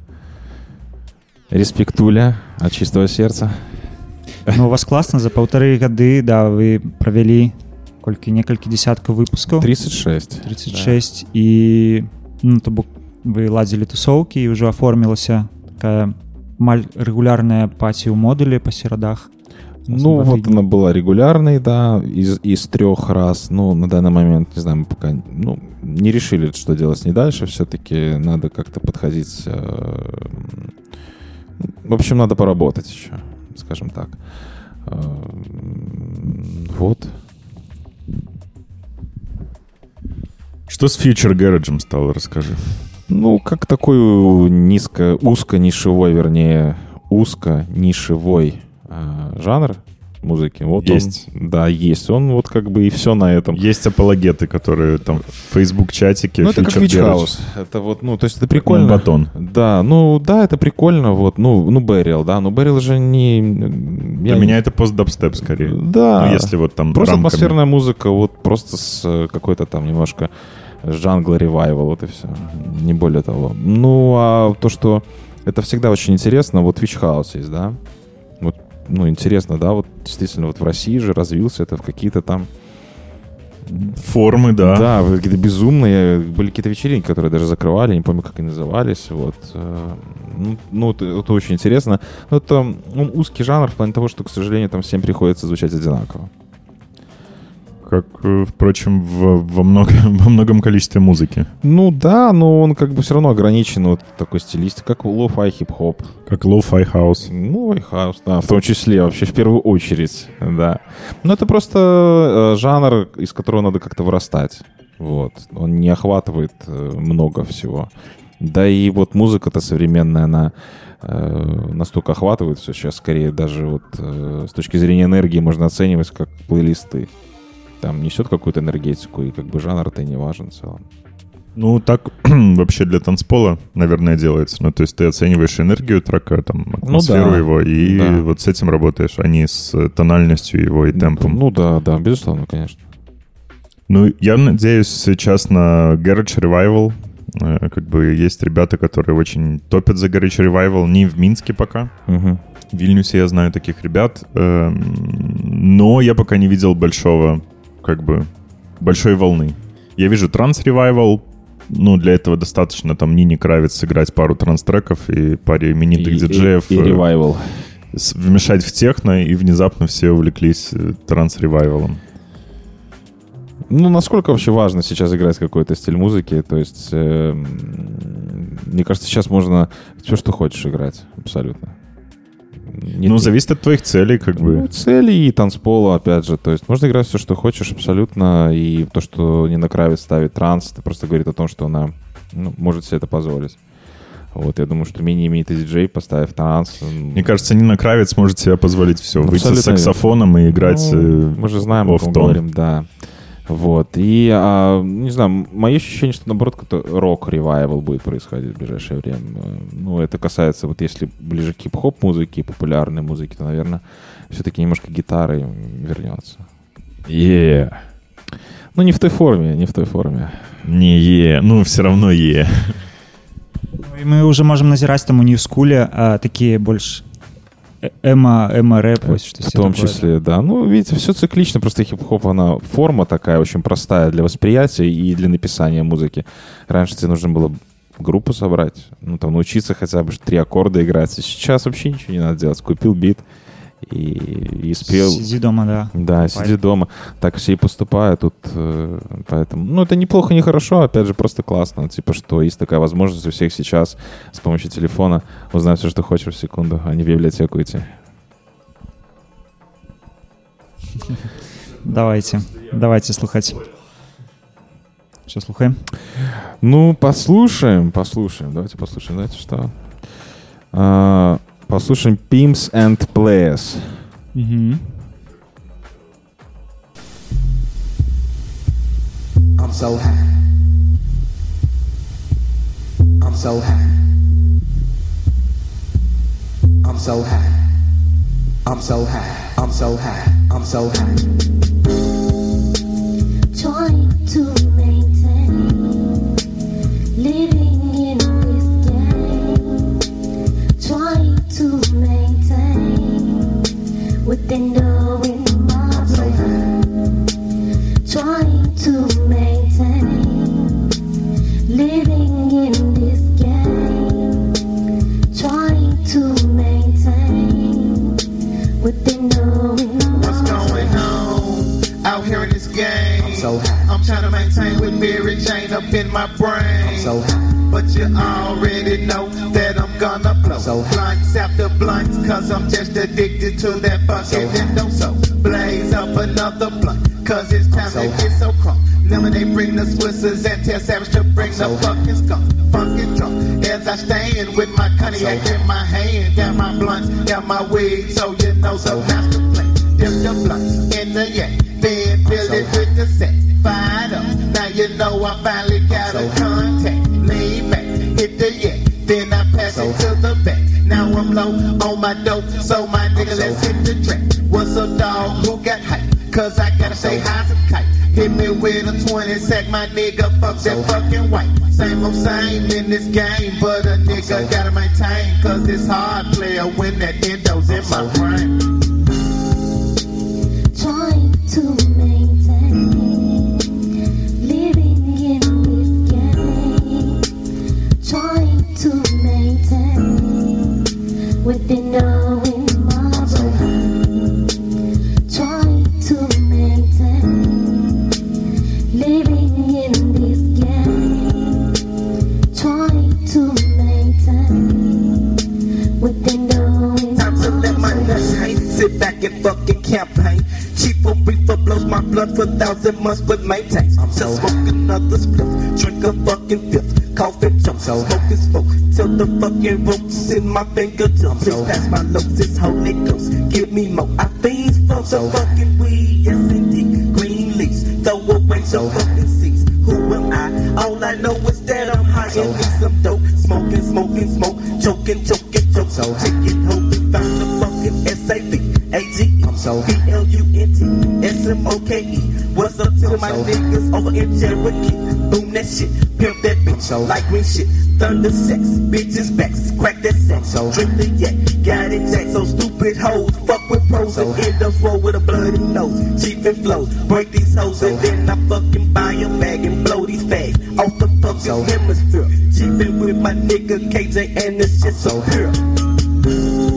Респектуля от чистого сердца. Ну, у вас класна за паўтары гады да вы правялі колькі некалькі десяткаў выпускаў 36. 36 і ну, то бок вы ладзілі тусоўкі і ўжо аформілася такая маль рэгулярная паці ў модулі па серадах Ну, вот она была регулярной, да, из, из трех раз. Ну, на данный момент, не знаю, мы пока ну, не решили, что делать с ней дальше. Все-таки надо как-то подходить. э, В общем, надо поработать еще, скажем так. Э, Вот. Что с Future Garage стало, расскажи. Ну, как такой низко, узко-нишевой, вернее, узко-нишевой э, жанр музыки. Вот Есть. Он, да, есть. Он вот как бы и все на этом. Есть апологеты, которые там в Facebook-чатике Ну, это как. House. Это вот, ну, то есть это прикольно. батон. Да, ну, да, это прикольно, вот, ну, ну, Берил, да, но Берил же не... Для меня это пост-дабстеп скорее. Да. Ну, если вот там Просто рамками. атмосферная музыка, вот просто с э, какой-то там немножко джангл ревайвал, вот и все. Не более того. Ну, а то, что это всегда очень интересно, вот Witch House есть, да? Ну, интересно, да, вот действительно вот в России же развился это в какие-то там Формы, да. Да, какие-то безумные. Были какие-то вечеринки, которые даже закрывали, не помню, как они назывались. Вот. э, Ну, ну, это, это очень интересно. Но это он узкий жанр в плане того, что, к сожалению, там всем приходится звучать одинаково. Как, э, впрочем, в- во, многом, во многом количестве музыки. Ну да, но он как бы все равно ограничен вот такой стилистикой, как лоу-фай хип-хоп. Как лоу-фай хаус. Ну, лоу-хаус, да, в том числе, вообще в первую очередь, да. Но это просто э, жанр, из которого надо как-то вырастать. Вот. Он не охватывает э, много всего. Да и вот музыка-то современная, она э, настолько охватывает все сейчас, скорее даже вот э, с точки зрения энергии можно оценивать как плейлисты. Там несет какую-то энергетику, и как бы жанр-то не важен в целом. Ну, так вообще для танцпола, наверное, делается. Ну, то есть ты оцениваешь энергию трека, там, атмосферу Ну да. его, и Да. вот с этим работаешь, а не с э, тональностью его и темпом. Ну да, да, безусловно, конечно. Ну, я надеюсь сейчас на Garage Revival. Э, Как бы есть ребята, которые очень топят за Garage Revival. Не в Минске пока. Мгм. В Вильнюсе я знаю таких ребят. Эм, Но я пока не видел большого, как бы, большой волны. Я вижу транс Revival. Ну, для этого достаточно там Нине Кравец сыграть пару транс-треков и паре именитых И- и- диджеев. и э, ревайвал. Вмешать в техно, и внезапно все увлеклись э, транс-ревайвалом. Ну, насколько вообще важно сейчас играть какой-то стиль музыки? То есть, эм, мне кажется, сейчас можно все, что хочешь играть, абсолютно. Не ну, зависит от твоих целей, как бы. Ну, цели и танцпола, опять же. То есть можно играть все, что хочешь, абсолютно. И то, что Нина Кравец ставит транс, это просто говорит о том, что она ну, может себе это позволить. Вот, я думаю, что менее именитый диджей, поставив транс... Мне кажется, Нина Кравец может себе позволить все. Выйти с Абсолютно саксофоном и играть Ну, э, мы же знаем, о офф-тон. говорим, да. Вот. И, а, не знаю, мое ощущение, что, наоборот, как-то рок-ревайвал будет происходить в ближайшее время. Ну, это касается, вот если ближе к хип-хоп музыке, популярной музыке, то, наверное, все-таки немножко гитары вернется. Е. Ну, не в той форме, не в той форме. Не е, ну все равно е. і мы уже можем назіраць там у ньюскуле а, такія больш э- эма эма рэп вось В штосьці том такое, числе, да. Ну, видите, все циклично, просто хип-хоп, она форма такая очень простая для восприятия и для написания музыки. Раньше тебе нужно было группу собрать, ну, там, научиться хотя бы три аккорда играть. Сейчас вообще ничего не надо делать. Купил бит и, и спел. Сиди дома, да. Да, сиди дома. Так все и поступают тут. э, Поэтому, ну, это неплохо, не хорошо, опять же, просто классно. Типа, что есть такая возможность у всех сейчас с помощью телефона узнать все, что хочешь в секунду, а не в библиотеку идти. Давайте, давайте слухать. Что слухаем? Ну, послушаем, послушаем. Давайте послушаем, знаете что? А, послушаем Pimps and Players. I'm so high. I'm so high. I'm so high. I'm so high. I'm so high. I'm so high. Within the my brain. Trying to maintain living in this game. Trying to maintain within wind What's going on out here in this game? I'm so high. I'm trying to maintain with Mary Jane up in my brain. I'm so high. But you already know that I'm gonna blow So blunts after blunts, cause I'm just addicted to that fucking endo. So blaze up another blunt, cause it's time so to get so crunk. they bring the Swissers and tell Savage to bring so the fucking skunk. Funkin' drunk as I stand with my cognac so in my hand. Got my blunts, got my weed, so you know so the master plan. Dip the blunts in the yak, then fill so it with the set. Fired up, now you know I finally got so a high. Now on my dope, so my nigga, let's hit the track. What's up, dog? Who got hype? Cause I gotta say hi some kite. Hit me with a 20 sack, my nigga, fuck that fucking white. Same old same in this game, but a nigga gotta maintain. Cause it's hard player when that endo's in my brain. trying to within the wind my brain, trying to maintain living in this game, trying to maintain within the wind Time to let my my nuts brain. hang. Sit back and fucking campaign. Cheaper reefer blows my blood for thousand months, but maintains. I'm so just smoke another split. Drink a fucking fifth. Coffee jump. so Smoke and smoke. Till the fucking ropes in my fingertips. so Please pass my loads. It's Holy Ghost. Give me more. I fiends from so the fucking weed. Yes, indeed. Green leaves. Throw away so the fucking seeds. Who am I? All I know is that I'm high so and need some dope. Smoking, smoking, smoke. Choking, choking, choke. so Chicken hope we found the fucking S-A-V. A-G. I'm so high. B-L-U-N-T. S-M-O-K-E. What's up to my niggas over in Cherokee? Boom that shit. Pimp that bitch. so like green shit. Thunder sex. Bitches backs. Crack that sex. so Drink the yak. Got it jack. So stupid hoes. Fuck with pros and end up roll with a bloody nose. Cheap and flow. Break these hoes and then I fucking buy a bag and blow these fags off the fucking hemisphere. Cheapin' with my nigga KJ and this shit so pure.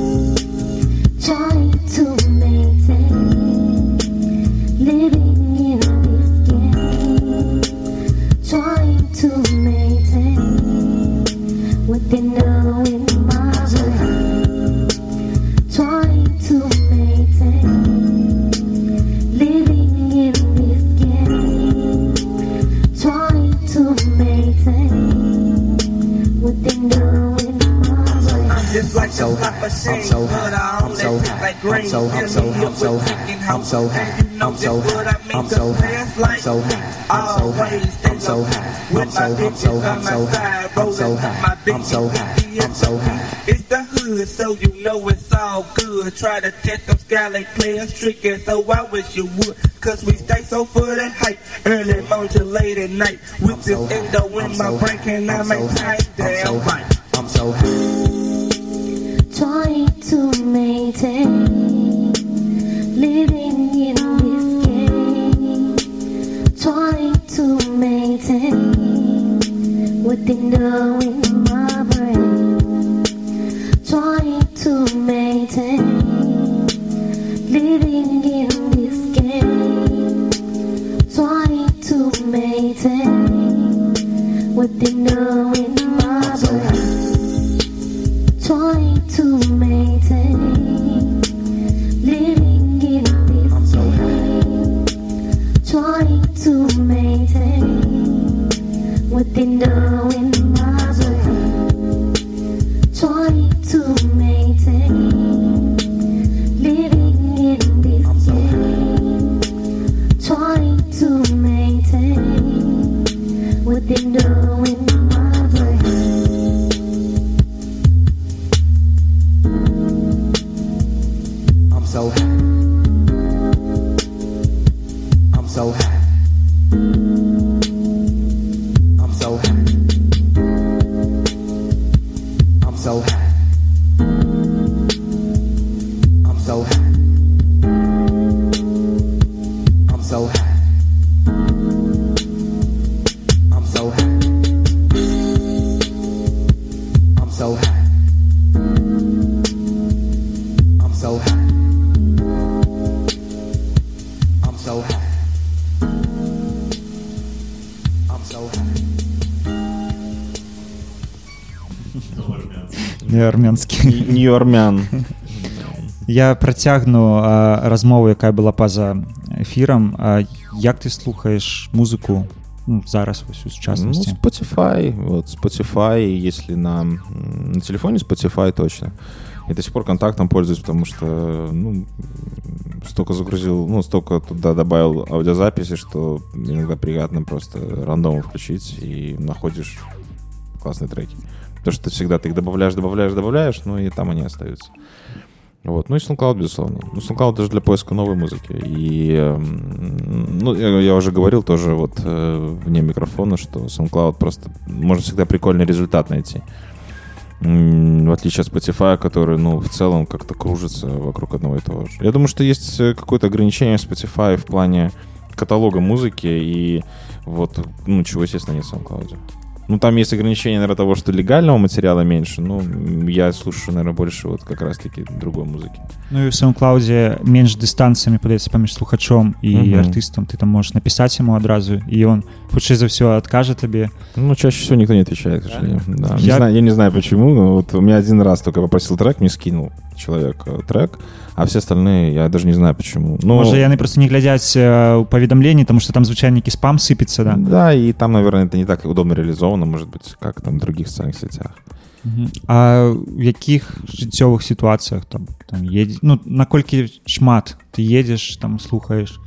So high. I'm so high. I'm so high. I'm so I'm Fill so me I'm so high. I'm so high. And you know I'm so just what I high. I'm so high. I'm so high. I'm so high. I'm so high. I'm so my I'm so by I'm so high. I'm so high. I'm so high. I'm so high. It's the hood, so you know it's all good. Try to test them skylight players tricky, so I wish you would. Cause we stay so full of hype, early morning till late at night. With this endo in my brain, can I make tight? Damn right. I'm so high. Trying to maintain living in this game, trying to maintain within the wind my brain, trying to maintain living in this game, trying to maintain within the wind my Не армянський. Нью-армян. Я працягну а, размову, якая была па-за эфірам. А, як ты слухаеш музыку ну, зараз вось у Ну, сучаснасці? Spotify. Вот Spotify, если на, на телефоне Spotify точно. И до сих пор контактом пользуюсь, потому что, ну, столько загрузил, ну, столько туда добавил аудиозаписи, что иногда приятно просто рандомом включить и находишь классные треки. Потому что всегда ты их добавляешь, добавляешь, добавляешь, ну и там они остаются. Вот. Ну и SoundCloud, безусловно. Ну, SoundCloud даже для поиска новой музыки. И, эм, ну, я, я уже говорил тоже вот э, вне микрофона, что SoundCloud просто можно всегда прикольный результат найти. В отличие от Spotify, который, ну, в целом как-то кружится вокруг одного и того же. Я думаю, что есть э, какое-то ограничение в Spotify в плане каталога музыки и вот, ну, чего, естественно, нет в SoundCloud. Ну, там есть ограничение, наверное, того, что легального материала меньше. Ну, я слушаю, наверное, больше вот как раз-таки другой музыки. Ну і ў саундклауде менш дыстанцыямі падаецца паміж слухачом і Мгм. артыстам ты там можаш напісаць яму адразу і ён хутчэй за ўсё адкажа табе Ну, чаще всего никто не отвечает, к сожалению. Да. Не Я- знаю, я не знаю почему, но вот у меня один раз только попросил трек, мне скинул человек э, трек, а все остальные я даже не знаю почему. Но... Можа яны просто не глядзяць э, ў паведамленні тому что там звычайна нейкі спам сыпецца да Да, и там, наверное, это не так удобно реализовано, может быть, как там в других социальных сетях. Мгм. А в якіх жыццёвых сітуацыях там, там едзе ну наколькі шмат ты едзеш там слухаеш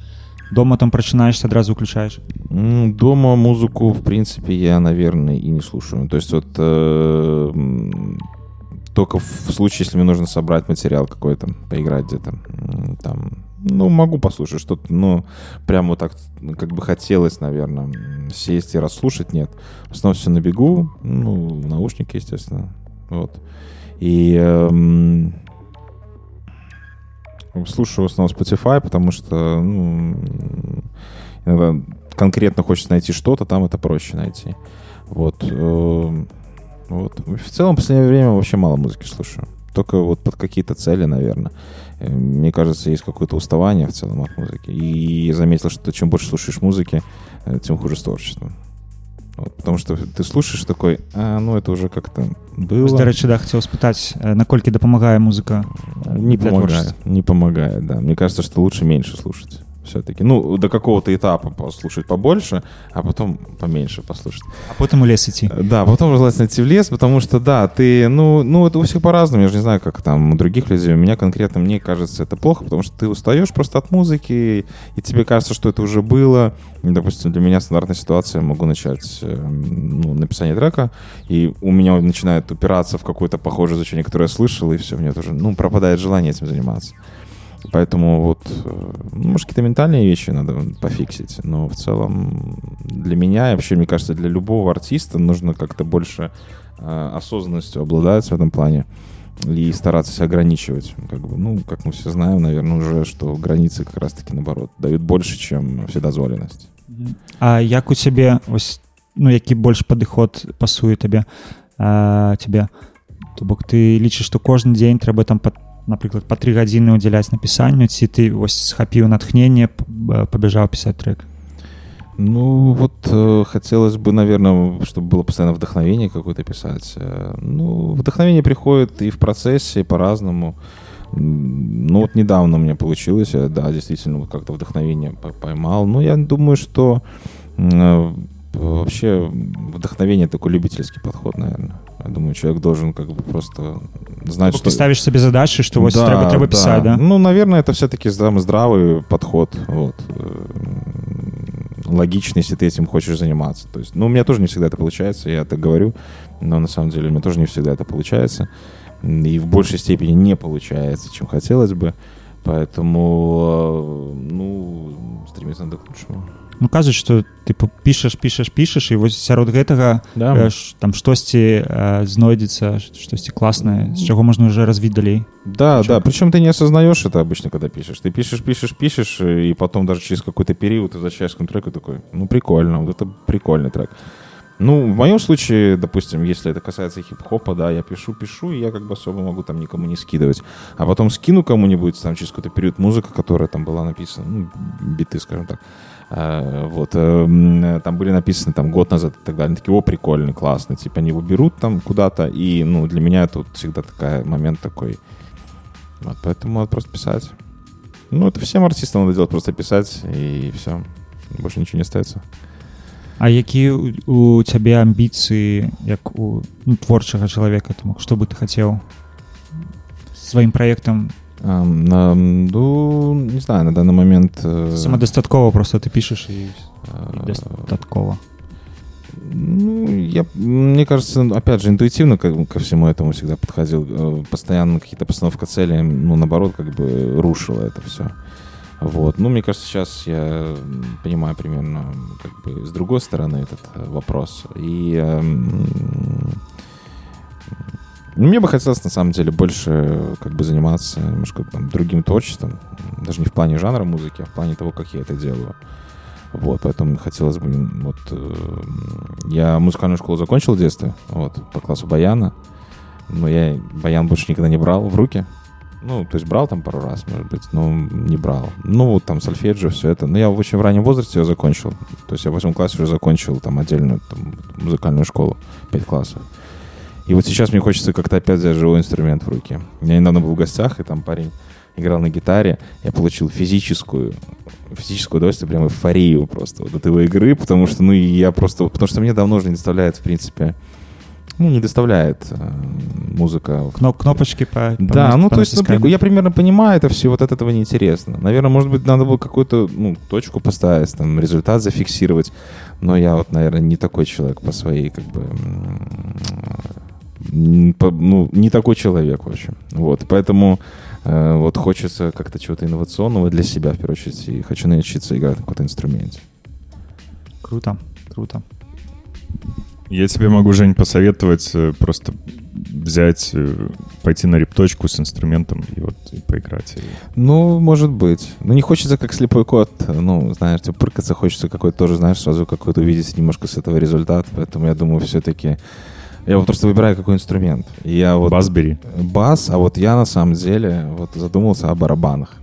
дома там прачынаешься адразу уключаешь М, Дома музыку, в принципе, я, наверное, и не слушаю. То есть вот э, только в случае, если мне нужно собрать материал какой-то, поиграть где-то, там, ну, могу послушать что-то, но прямо вот так, как бы хотелось, наверное, сесть и расслушать, нет. В основном все на бегу, ну, наушники, естественно, вот. И эм, слушаю в основном Spotify, потому что, ну, иногда конкретно хочется найти что-то, там это проще найти. Вот. э, Вот. В целом, в последнее время вообще мало музыки слушаю. Только вот под какие-то цели, наверное. Э, Мне кажется, есть какое-то уставание в целом от музыки. И заметил, что чем больше слушаешь музыки, э, тем хуже с творчеством. Потому что ты слушаешь такой, а, ну это уже как-то было. Дарэчы да хацеў спытаць э, наколькі дапамагае музыка э, Не творчества? Не помогает, да. Мне кажется, что лучше меньше слушать. Все-таки. Ну, до какого-то этапа послушать побольше, а потом поменьше послушать. а потым у лес ідці Да, потом желательно идти в лес, потому что, да, ты, ну, ну, это у всех по-разному, я же не знаю, как там у других людей. У меня конкретно, мне кажется, это плохо, потому что ты устаешь просто от музыки, и тебе кажется, что это уже было. Допустим, для меня стандартная ситуация, я могу начать э, ну, написание трека, и у меня начинает упираться в какое-то похожее звучание, которое я слышал, и все, мне тоже, ну, пропадает желание этим заниматься. Поэтому вот, э, ну, может, какие-то ментальные вещи надо пофиксить, но в целом для меня, и вообще, мне кажется, для любого артиста нужно как-то больше э, осознанностью обладать в этом плане и стараться себя ограничивать. Как бы, ну, как мы все знаем, наверное, уже, что границы как раз-таки, наоборот, дают больше, чем вседозволенность. А як у цябе ну які больш падыход пасуе табе а, тебе то бок ты лічыш што кожны дзень трэба там напрыклад па тры гадзіны ўдзяляць напісанню ці ты вось схапіў натхнение п- б- пабяжаў пісаць трек Ну, вот э, хотелось бы, наверное, чтобы было постоянно вдохновение какое-то писать. Э, ну, вдохновение приходит и в процессе, и по-разному. М, Ну, вот недавно у меня получилось, я, да, действительно, вот как-то вдохновение по- поймал. Ну, я думаю, что м, э, вообще вдохновение такой любительский подход, наверное. Я думаю, человек должен как бы просто знать, Ты что... ставишь себе задачи, что вот треба, треба писать, да? Ну, наверное, это все-таки здравый подход. Вот. Эм, Логично, если ты этим хочешь заниматься. То есть, ну, у меня тоже не всегда это получается, я так говорю, но на самом деле у меня тоже не всегда это получается. И в большей степени не получается, чем хотелось бы. Поэтому, э, ну, стремиться надо к лучшему Ну кажуць что типу пішаш пішаш пішаш і вось сярод гэтага Да. э, ш- там штосьці э, знойдзецца штосьці класнае з чаго можна уже развіць далей Да, да, причем ты не осознаешь это обычно, когда пишешь. Ты пишешь, пишешь, пишешь, и потом даже через какой-то период ты возвращаешься к этому треку и такой, ну, прикольно, вот это прикольный трек. Ну, в моем случае, допустим, если это касается хип-хопа, да, я пишу, пишу, и я как бы особо могу там никому не скидывать. А потом скину кому-нибудь там через какой-то период музыка, которая там была написана, ну, биты, скажем так. А, вот, эм, там были написаны там год назад и так далее. Они такие, о, прикольный, классный. Типа они его берут там куда-то, и, ну, для меня это вот всегда такой момент такой, вот, поэтому надо просто писать. Ну, это всем артистам надо делать, просто писать, и все. Больше ничего не остается. А які у, у цябе амбіцыі як у ну, творчага чалавека там што бы ты хацеў сваім праектам Ам, на- ну, не знаю, на данный момент... э, самадастаткова просто ты пішаш і, і дастаткова Ну, я, мне кажется, опять же, интуитивно ко, ко всему этому всегда подходил. Э, Постоянно какие-то постановка целей, ну, наоборот, как бы рушила это все. Вот. Ну, мне кажется, сейчас я м, понимаю примерно как бы с другой стороны этот э, вопрос. И эм, ну, мне бы хотелось, на самом деле, больше как бы заниматься немножко там, другим творчеством. Даже не в плане жанра музыки, а в плане того, как я это делаю. Вот, поэтому хотелось бы, вот, э, я музыкальную школу закончил в детстве, вот, по классу баяна, но я баян больше никогда не брал в руки, ну, то есть брал там пару раз, может быть, но не брал. Ну, вот там сольфеджио, все это. Но я в очень раннем возрасте ее закончил. То есть я в восьмом классе уже закончил там отдельную там, музыкальную школу, пять классов. И вот сейчас мне хочется как-то опять взять живой инструмент в руки. Я недавно был в гостях, и там парень играл на гитаре. Я получил физическую, физическое удовольствие, прям эйфорию просто вот от его игры, потому что, ну, я просто... Потому что мне давно уже не доставляет, в принципе, ну, не доставляет э, музыка. Кноп, кнопочки по, по Да, нас- ну по то есть ну, я примерно понимаю это все, вот от этого неинтересно. Наверное, может быть, надо было какую-то ну, точку поставить, там, результат зафиксировать. Но я вот, наверное, не такой человек по своей, как бы, по- ну, не такой человек, в общем. Вот, поэтому э, вот хочется как-то чего-то инновационного для себя, в первую очередь, и хочу научиться играть на каком-то инструменте. круто круто Я тебе могу, Жень, посоветовать э, просто взять, э, пойти на репточку с инструментом и вот и поиграть. Ну, может быть. Ну, не хочется как слепой кот, ну, знаешь, тебе прыгаться хочется какой-то тоже, знаешь, сразу какой-то увидеть немножко с этого результат. Поэтому я думаю, все-таки... Я вот просто выбираю, какой инструмент. И Я вот... Бас бери. Бас, а вот я на самом деле вот задумался о барабанах.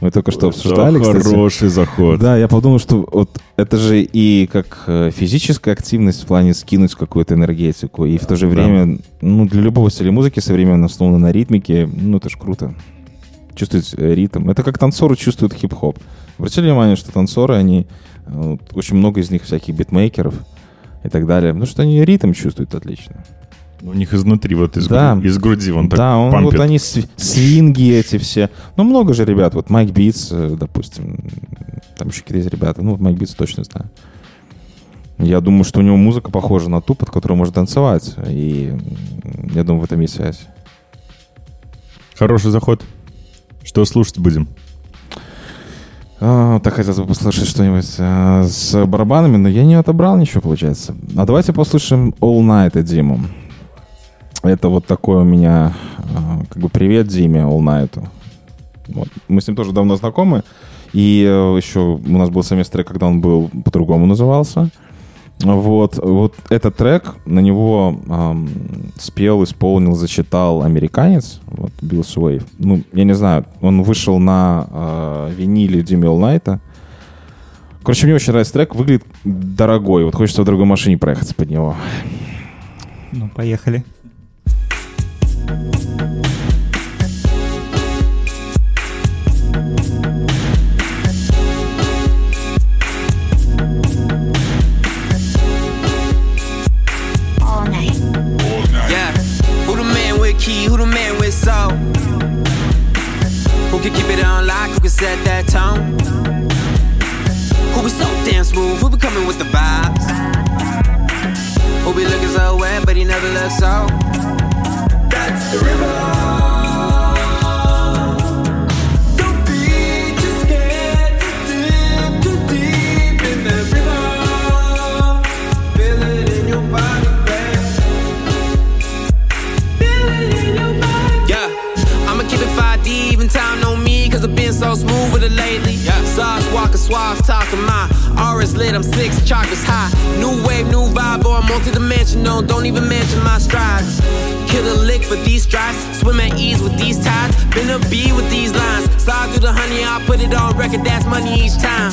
Мы только что Это обсуждали, кстати. хороший заход. Да, я подумал, что вот это же и как э, физическая активность в плане скинуть какую-то энергетику, и в то же Да. время, ну, для любого стиля музыки современно основано на ритмике, ну, это ж круто. Чувствовать э, ритм. Это как танцоры чувствуют хип-хоп. Обратили внимание, что танцоры, они, э, вот, очень много из них всяких битмейкеров и так далее, потому что они ритм чувствуют отлично. У них изнутри, вот из, Да. гру- из груди вон так да, он, пампит. вот они св- свинги эти все. Ну, много же ребят. Вот Майк Битс, э, допустим. Там еще какие-то ребята. Ну, вот Майк Битс точно знаю. Я думаю, что у него музыка похожа на ту, под которую можно танцевать. И я думаю, в этом есть связь. Хороший заход. Что слушать будем? А, так хотелось бы послушать что-нибудь а, с барабанами, но я не отобрал ничего, получается. А давайте послушаем All Night от Диму. Это вот такой у меня а, как бы привет Диме All Night. Вот. Мы с ним тоже давно знакомы. И э, еще у нас был трек, когда он был по-другому назывался. Вот, вот этот трек, на него ам, спел, исполнил, зачитал американец, вот, Билл Суэйв. Ну, я не знаю, он вышел на а, виниле Димми Олнайта. Короче, мне очень нравится трек, выглядит дорогой, вот хочется в другой машине проехаться под него. ну поехали you keep it on lock, you can set that tone. Who be so damn smooth, who be coming with the vibes? Who be looking so wet, but he never looks so. That's the river. So smooth with it lately. Yeah, sauce, walking suave, talking my aura's lit, I'm six, chocolates high. New wave, new vibe, or multi-dimensional, don't even mention my strides. Kill a lick for these stripes, swim at ease with these tides. Been a bee with these lines, slide through the honey, I'll put it on record, that's money each time.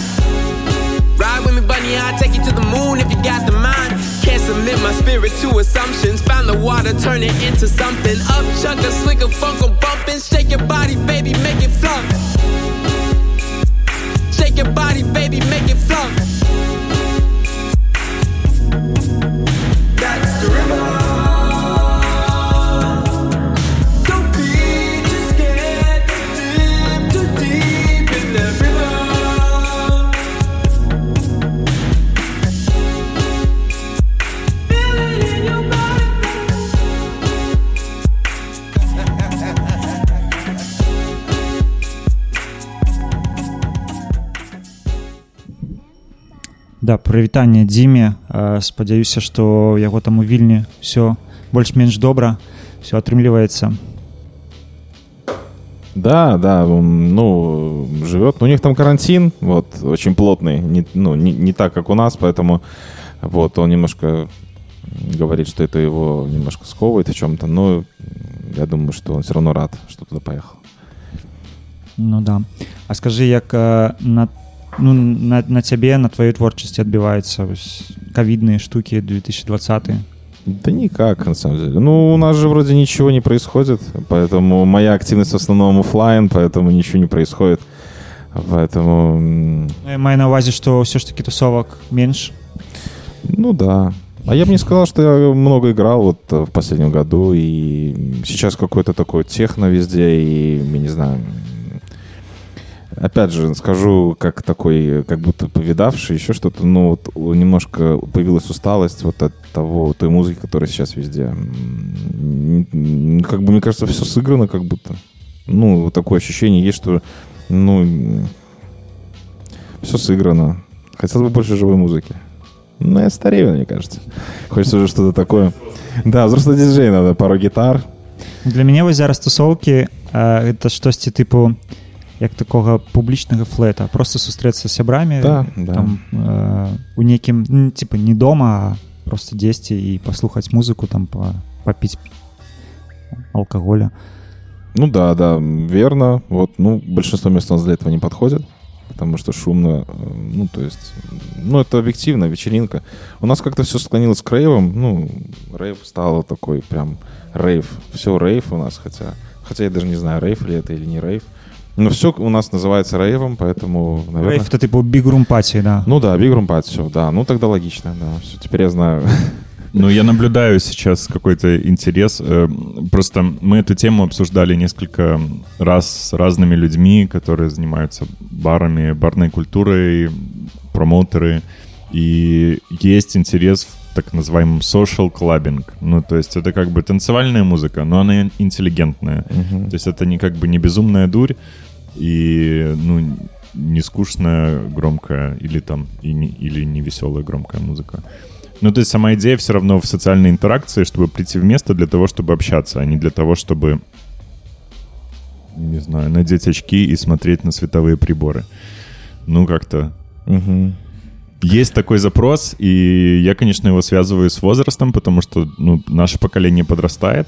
Ride with me, bunny, I'll take you to the moon if you got the mind. Can't submit my spirit to assumptions. Found the water, turn it into something. Up, chuck a slick of funk, I'm bumping. Shake your body, baby, make it flunk. Shake your body, baby, make it flunk. That's the river. Да, прывітанне Дзіме Э, спадзяюся што яго там у вільні все больш-менш добра все атрымліваецца Да, да, он, ну, живет. Ну, у них там карантин, вот, очень плотный, не, ну, не, не так, как у нас, поэтому, вот, он немножко говорит, что это его немножко сковывает в чем-то, но я думаю, что он все равно рад, что туда поехал. Ну да А скажы як э, на ну, на, на цябе на тваёй творчасці адбіваецца кавідныя штукі 2020 Да никак, на самом деле. Ну, у нас же вроде ничего не происходит, поэтому моя активность в основном оффлайн, поэтому ничего не происходит. Поэтому... м, Ну, я маю на увазе што ўсё ж таки тусовак менш Ну да. А я бы не сказал, что я много играл вот э, в последнем году, и сейчас какой-то такой техно везде, и, я не знаю, м, опять же, скажу, как такой, как будто повидавший, еще что-то, ну, вот у- немножко появилась усталость вот от того, той музыки, которая сейчас везде. М, м, Как бы, мне кажется, все сыграно как будто. Ну, вот такое ощущение есть, что, ну, все сыграно. Хотелось бы больше живой музыки. Ну, я старею, мне кажется. Хочется уже что-то такое. Да, взрослый диджей надо, пару гитар. для мяне вось зараз тусоўкі э, это штосьці тыпу як такога публічнага флета просто сустрэцца з сябрамі Да, да. там э, у нейкім ну, типа не дома а просто дзесьці і паслухаць музыку там па, папіць алкаголя Ну да, да, верно. Вот, ну, большинство мест у нас для этого не подходит, потому что шумно. э, Ну, то есть, ну, это объективно, вечеринка. У нас как-то все склонилось к рейвам. Ну, рейв стало такой прям рейв. Все рейв у нас, хотя, хотя я даже не знаю, рейв ли это или не рейв. Но все у нас называется рейвом, поэтому, наверное... Рейв это типу бигрум пати да Ну да, Big Room Party, все, да. Ну тогда логично, да. Все, теперь я знаю. Ну, я наблюдаю сейчас какой-то интерес. Э, Просто мы эту тему обсуждали несколько раз с разными людьми, которые занимаются барами, барной культурой, промоутеры. И есть интерес в так называемом social clubbing. Ну, то есть это как бы танцевальная музыка, но она интеллигентная. Мгм. То есть это не как бы не безумная дурь и, ну, не скучная громкая или там, и не, или не веселая громкая музыка. Ну, то есть сама идея все равно в социальной интеракции, чтобы прийти в место для того, чтобы общаться, а не для того, чтобы, не знаю, надеть очки и смотреть на световые приборы. Ну, как-то... Мгм. Есть такой запрос, и я, конечно, его связываю с возрастом, потому что ну, наше поколение подрастает,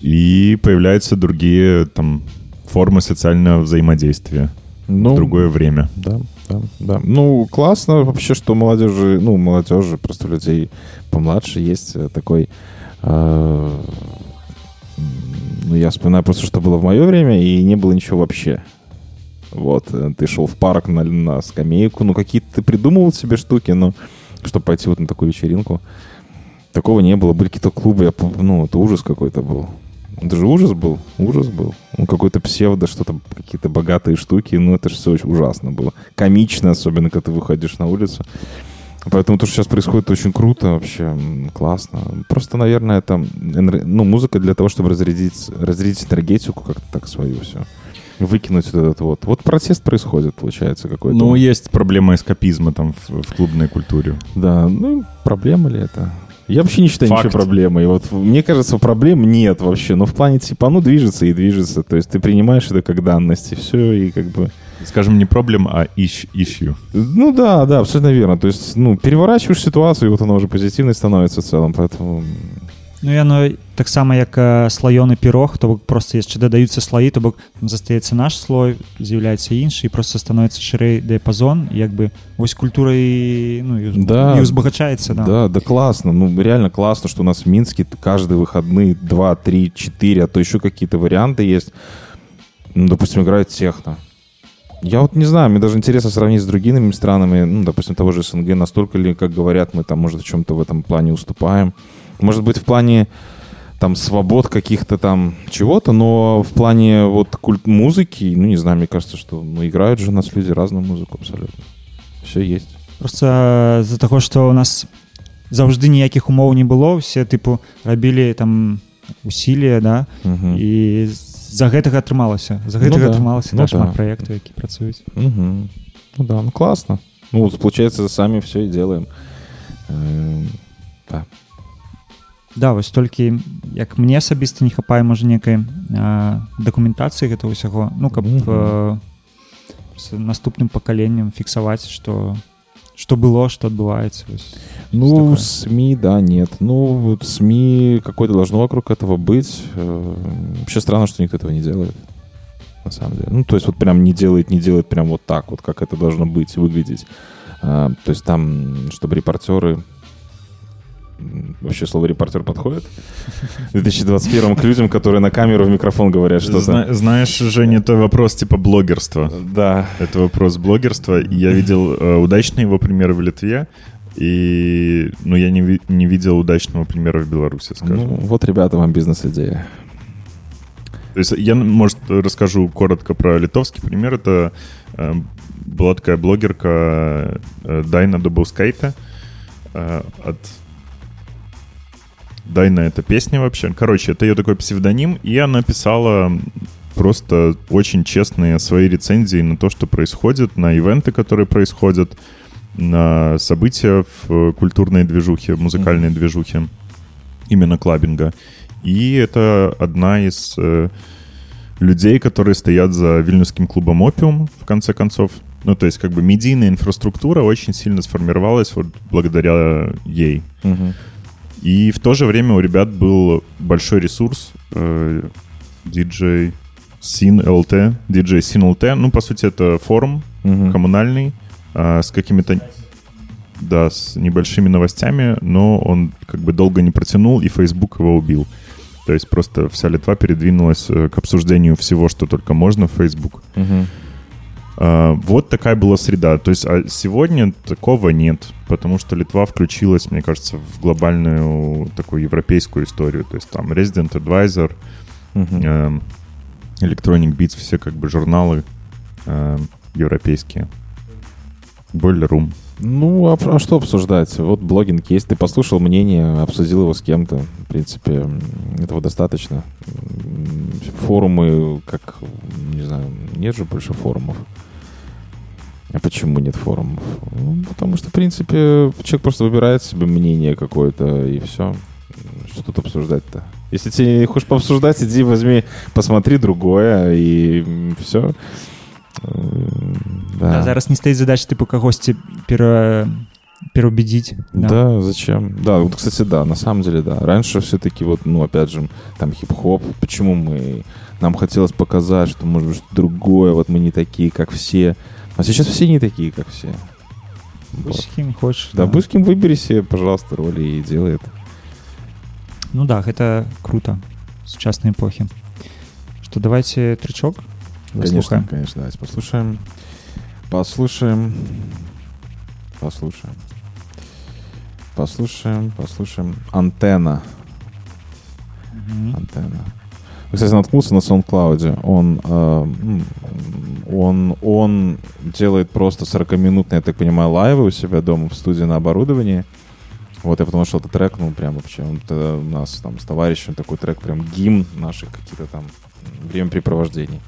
и появляются другие там формы социального взаимодействия Ну, в другое время. Да, да, да. Ну, классно вообще, что молодежи, ну, молодежи, просто людей помладше есть э, такой... э, ну, я вспоминаю просто, что было в мое время, и не было ничего вообще. Вот, э, ты шел в парк на, на скамейку, ну, какие-то ты придумывал себе штуки, но чтобы пойти вот на такую вечеринку, такого не было. Были какие-то клубы, я, ну, это ужас какой-то был. Это же ужас был, ужас был. Ну, какой-то псевдо, что-то, какие-то богатые штуки, ну, это же все очень ужасно было. Комично, особенно, когда ты выходишь на улицу. Поэтому то, что сейчас происходит, очень круто, вообще классно. Просто, наверное, это ну, музыка для того, чтобы разрядить, разрядить энергетику как-то так свою все. Выкинуть вот этот вот. Вот протест происходит, получается, какой-то. Ну, есть проблема эскапизма там в, в клубной культуре. Да, ну, проблема ли это? Я вообще не считаю Факт. ничего проблемой. Вот мне кажется, проблем нет вообще. Но в плане типа, ну, движется и движется. То есть ты принимаешь это как данность, и все, и как бы... Скажем, не проблем, а ищ, issue. Ну да, да, абсолютно верно. То есть, ну, переворачиваешь ситуацию, и вот она уже позитивной становится в целом. Поэтому Ну і яно таксама як э, слаёны пірог то бок просто яшчэ дадаюцца слаі то бок там застаецца наш слой з'яўляецца іншы і просто становіцца шырэй дыяпазон як бы вось культура і ну і, Да. і узбагачаецца да. Да, да классно. Ну, реально классно, что у нас в Минске каждые выходные 2, 3, 4, а то еще какие-то варианты есть. Ну, допустим, играет техно. Я вот не знаю, мне даже интересно сравнить с другими странами, ну, допустим, того же СНГ, настолько ли, как говорят, мы там, может, в чем-то в этом плане уступаем. Может быть, в плане там свобод каких-то там чего-то, но в плане вот культ музыки, ну, не знаю, мне кажется, что ну, играют же у нас люди разную музыку абсолютно. Все есть. просто з-за таго што у нас заўжды ніякіх умоў не было все тыпу рабілі там усілія да Мгм. і з-за гэтага атрымалася за Ну гэтага да, атрымалася ну да, шмат да. праектаў які працуюць Мгм. Ну да, ну классно. Ну, вот, получается, сами все и делаем. Эм, Да. Да вось толькі як мне асабіста не хапае можа некай а, дакументацыі гэта ўсяго ну каб Мгм. э, просто наступным пакаленнем фіксаваць што што было што адбываецца вось. Ну, СМИ, да, нет. Ну, вот СМИ какое-то должно вокруг этого быть. Э, Вообще странно, что никто этого не делает. На самом деле. Ну, то есть вот прям не делает, не делает прям вот так вот, как это должно быть, выглядеть. А, То есть там, чтобы репортеры... Вообще слово репортер подходит? В 2021 к людям, которые на камеру в микрофон говорят что-то. Зна- знаешь, Женя, это вопрос типа блогерства. Да. Это вопрос блогерства. Я видел э, удачный его пример в Литве, и, ну, я не, ви- не видел удачного примера в Беларуси, скажем. Ну, вот, ребята, вам бизнес-идея. То есть я, может, расскажу коротко про литовский пример. Это э, была такая блогерка э, Дайна Дубовскайта э, от Дайна это песня вообще. Короче, это ее такой псевдоним, и она писала просто очень честные свои рецензии на то, что происходит, на ивенты, которые происходят, на события в э, культурной движухе, музыкальной движухе, именно клабинга. И это одна из э, людей, которые стоят за вильнюсским клубом «Опиум», в конце концов. Ну, то есть, как бы медийная инфраструктура очень сильно сформировалась вот благодаря ей. Мгм. И в то же время у ребят был большой ресурс э, DJ Sin LT, DJ Sin LT. Ну, по сути, это форум Мгм. коммунальный а, с какими-то да, с небольшими новостями, но он как бы долго не протянул, и Facebook его убил. То есть просто вся Литва передвинулась э, к обсуждению всего, что только можно в Facebook. Мгм. А, Вот такая была среда. То есть а сегодня такого нет, потому что Литва включилась, мне кажется, в глобальную такую европейскую историю. То есть там Resident Advisor, эм, Electronic Beats, все как бы журналы эм, европейские. Boiler Room. Ну, а, а что обсуждать? Вот блогинг есть, ты послушал мнение, обсудил его с кем-то. В принципе, этого достаточно. Форумы, как, не знаю, нет же больше форумов. А почему нет форумов? Ну, потому что, в принципе, человек просто выбирает себе мнение какое-то, и все. Что тут обсуждать-то? Если тебе не хочешь пообсуждать, иди возьми, посмотри другое, и все. Да. зараз не стаіць задач тыпу кагосьці пера пераубедзіць Да. зачем? Да, вот, кстати, да, на самом деле, да. Раньше все-таки вот, ну, опять же, там хип-хоп, почему мы... Нам хотелось показать, что, может быть, что другое, вот мы не такие, как все. А сейчас все не такие, как все. Будь с кем хочешь, Да, да. будь с кем выбери себе, пожалуйста, роли и делай это. Ну да гэта круто сучаснай эпохі что давайте трычок Конечно, конечно, давайте послушаем. Послушаем. Послушаем. Послушаем, послушаем. Антенна. Мгм. Антенна. Кстати, наткнулся на SoundCloud. Он, э, он, он делает просто 40-минутные, я так понимаю, лайвы у себя дома в студии на оборудовании. Вот, я потому что этот трек, ну, прям вообще, он, у нас там с товарищем такой трек, прям гимн наших каких-то там времяпрепровождений.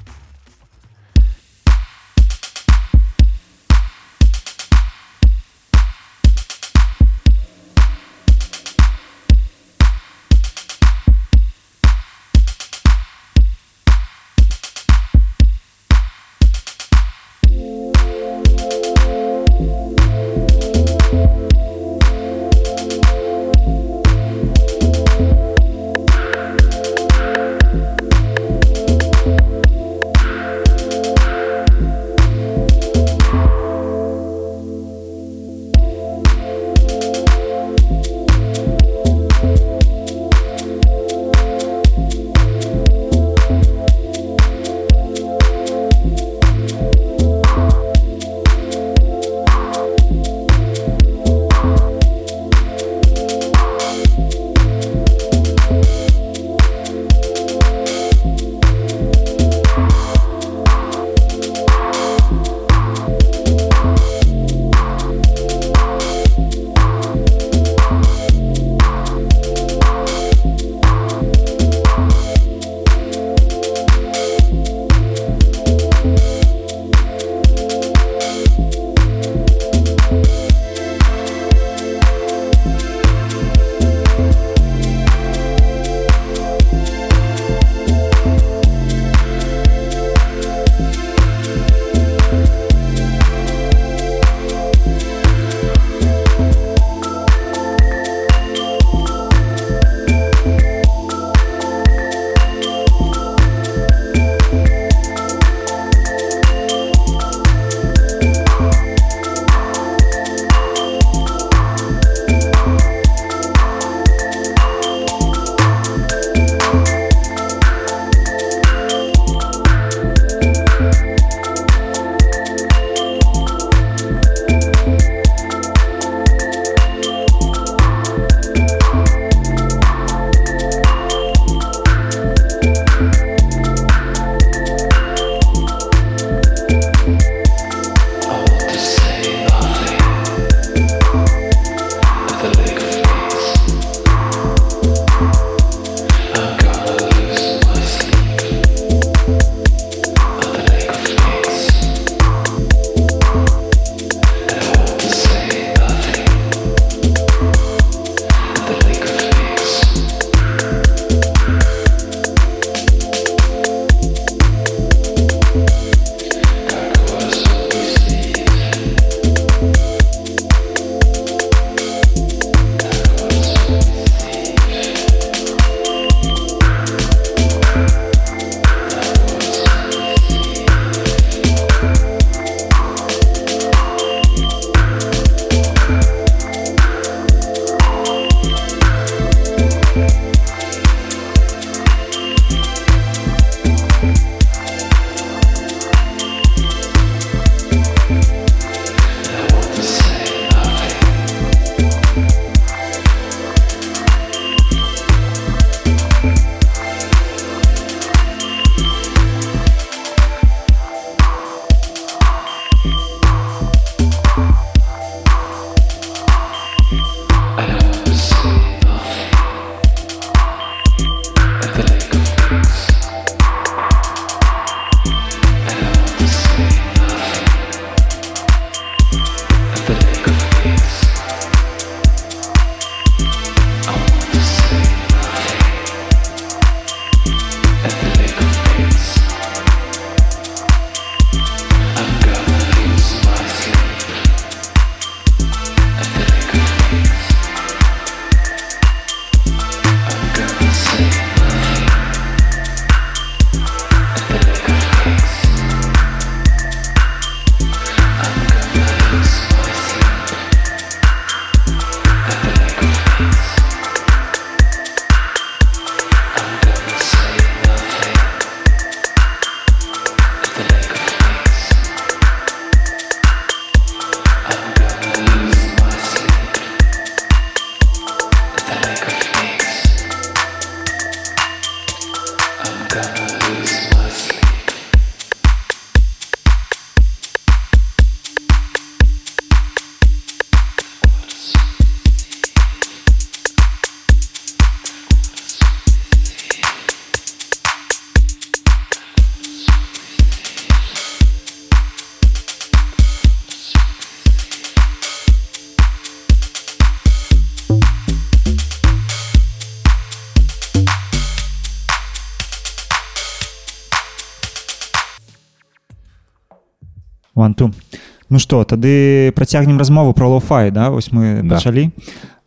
Ну што тады працягнем размову про лофай да вось мы Да. пачалі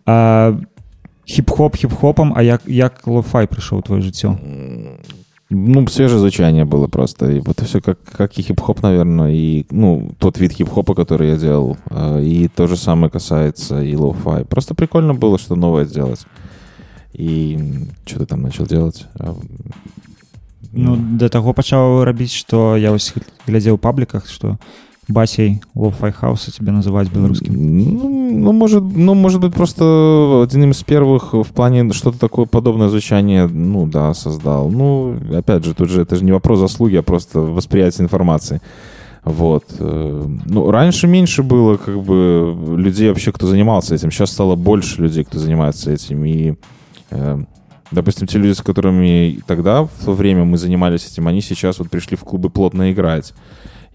а, хіп-хоп хіп-хопам а як як лофай прыйшоў у твоё жыццё Ну, свежее звучание было просто. И вот все как, как и хип-хоп, наверное, и, ну, тот вид хип-хопа, который я делал. э, И то же самое касается и лоу-фай. Просто прикольно было что новое сделать. И что ты там начал делать? А, Ну да таго пачаў рабіць што я вось глядзеў у пабліках што басей лофай хауса цябе называюць беларускім Ну, ну, может, ну, может быть, просто один из первых в плане что-то такое подобное звучание, ну, да, создал. Ну, опять же, тут же это же не вопрос заслуги, а просто восприятие информации. Вот. Э, Ну, раньше меньше было, как бы, людей вообще, кто занимался этим. Сейчас стало больше людей, кто занимается этим. И, э, допустим, те люди, с которыми тогда, в то время мы занимались этим, они сейчас вот пришли в клубы плотно играть.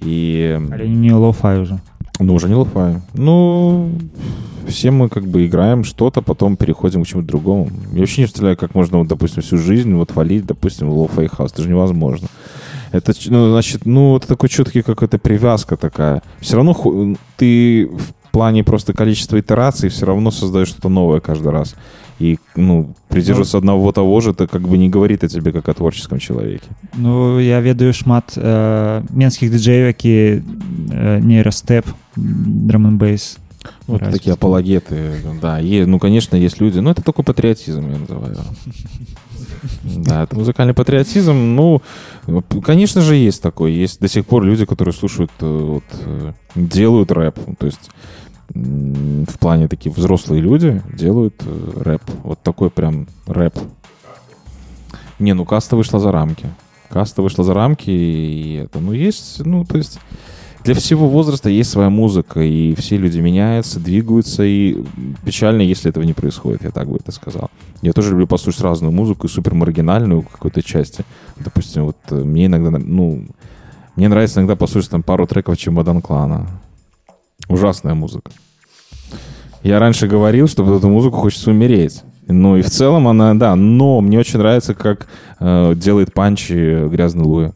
И... але не лофай уже Ну, уже не лофай. Ну, все мы как бы играем что-то, потом переходим к чему-то другому. Я вообще не представляю, как можно, вот, допустим, всю жизнь вот валить, допустим, лофай хаус. Это же невозможно. Это, ну, значит, ну, это такой четкий какая-то привязка такая. Все равно ху- ты в плане просто количества итераций все равно создаешь что-то новое каждый раз И, ну, придерживаться одного того же, это как бы не говорит о тебе как о творческом человеке. Ну я ведаю шмат э, менскіх дыджеяў які э, нейрастэп драманбейс Вот такие апологеты, да. е- ну, конечно, есть люди, но это такой патриотизм, я называю. Да, это музыкальный патриотизм. Ну, конечно же, есть такой. Есть до сих пор люди, которые слушают, э, вот, э, делают рэп. То есть м, в плане такие взрослые люди делают э, рэп. Вот такой прям рэп. Не, ну каста вышла за рамки. Каста вышла за рамки, и это, ну, есть, ну, то есть для всего возраста есть своя музыка, и все люди меняются, двигаются, и печально, если этого не происходит, я так бы это сказал. Я тоже люблю послушать разную музыку, и супер маргинальную какой-то части. Допустим, вот э, мне иногда, ну, мне нравится иногда послушать там пару треков Чемодан Клана. Ужасная музыка. Я раньше говорил, что под эту музыку хочется умереть. Ну и в целом она, да, но мне очень нравится, как э, делает панчи грязный Луи.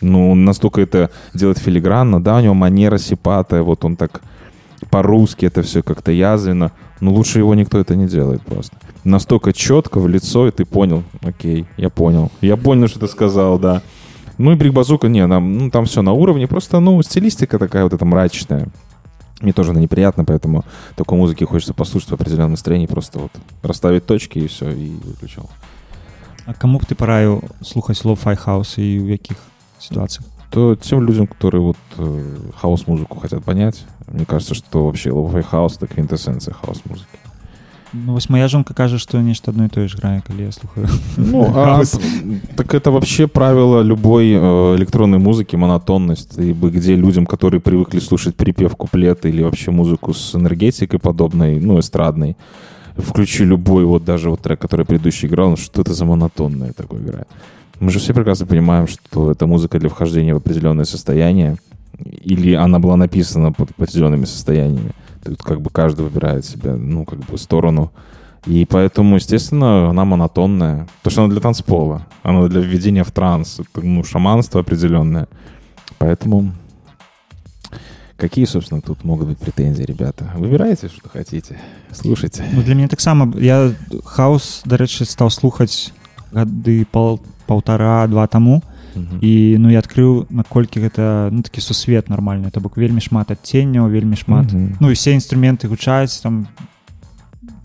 Ну, настолько это делает филигранно, да, у него манера сипатая, вот он так по-русски это все как-то язвенно, но лучше его никто это не делает просто. Настолько четко в лицо, и ты понял, окей, я понял. Я понял, что ты сказал, да. Ну и Брик Базука, не, там, ну, там все на уровне, просто, ну, стилистика такая вот эта мрачная. Мне тоже она неприятна, поэтому такой музыки хочется послушать в определенном настроении, просто вот расставить точки и все, и выключил. А каму б ты параіў слухаць лофай хаус і ў якіх сітуацыях то тем людям, которые вот э, хаос-музыку хотят понять, мне кажется, что вообще лоу хаус это квинтэссенция хаос-музыки. Ну вось моя жонка кажа што нешта адно і тое ж грае калі я слухаю Ну, а, так это вообще правило любой э, электронной музыки, монотонность, ибо где людям, которые привыкли слушать припев, куплет или вообще музыку с энергетикой подобной, ну, эстрадной, включи любой вот даже вот трек, который предыдущий играл, ну, что это за монотонное такое играет. Мы же все прекрасно понимаем, что это музыка для вхождения в определенное состояние, или она была написана под определенными состояниями. Тут как бы каждый выбирает себе, ну, как бы сторону. И поэтому, естественно, она монотонная. То, что она для танцпола. Она для введения в транс. Это, ну, шаманство определенное. Поэтому какие, собственно, тут могут быть претензии, ребята? Выбирайте, что хотите. Слушайте. Ну, для мяне таксама я хаус дарэчы стаў слухаць гады пол паўтара-два таму Мгм. і ну я адкрыў наколькі гэта ну такі сусвет нармальны то бок вельмі шмат адценняў вельмі шмат Мгм. ну і все інструменты гучаюць там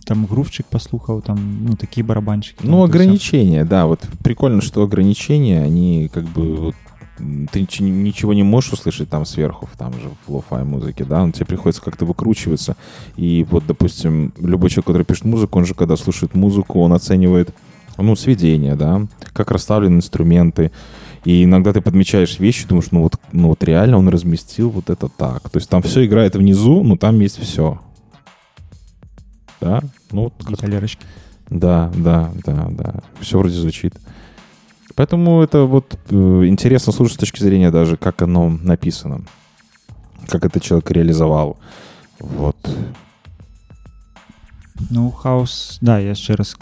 там грувчык паслухаў там ну такі барабанчыкі Ну, ограничения, да. Вот прикольно, что ограничения, они как бы... вот, м, ты нич- ничего не можешь услышать там сверху, в- там же в лофай музыке, да, но тебе приходится как-то выкручиваться. И вот, допустим, любой человек, который пишет музыку, он же, когда слушает музыку, он оценивает, ну, сведения, да, как расставлены инструменты. и иногда ты подмечаешь вещи, думаешь, ну вот, ну вот реально он разместил вот это так. То есть там все играет внизу, но там есть все. Да? Ну, вот Гиталерочки. Да, да, да, да. Все вроде звучит. Поэтому это вот э, интересно слушать с точки зрения даже, как оно написано. Как это человек реализовал. Вот. Ну хаос да я яшчэ раз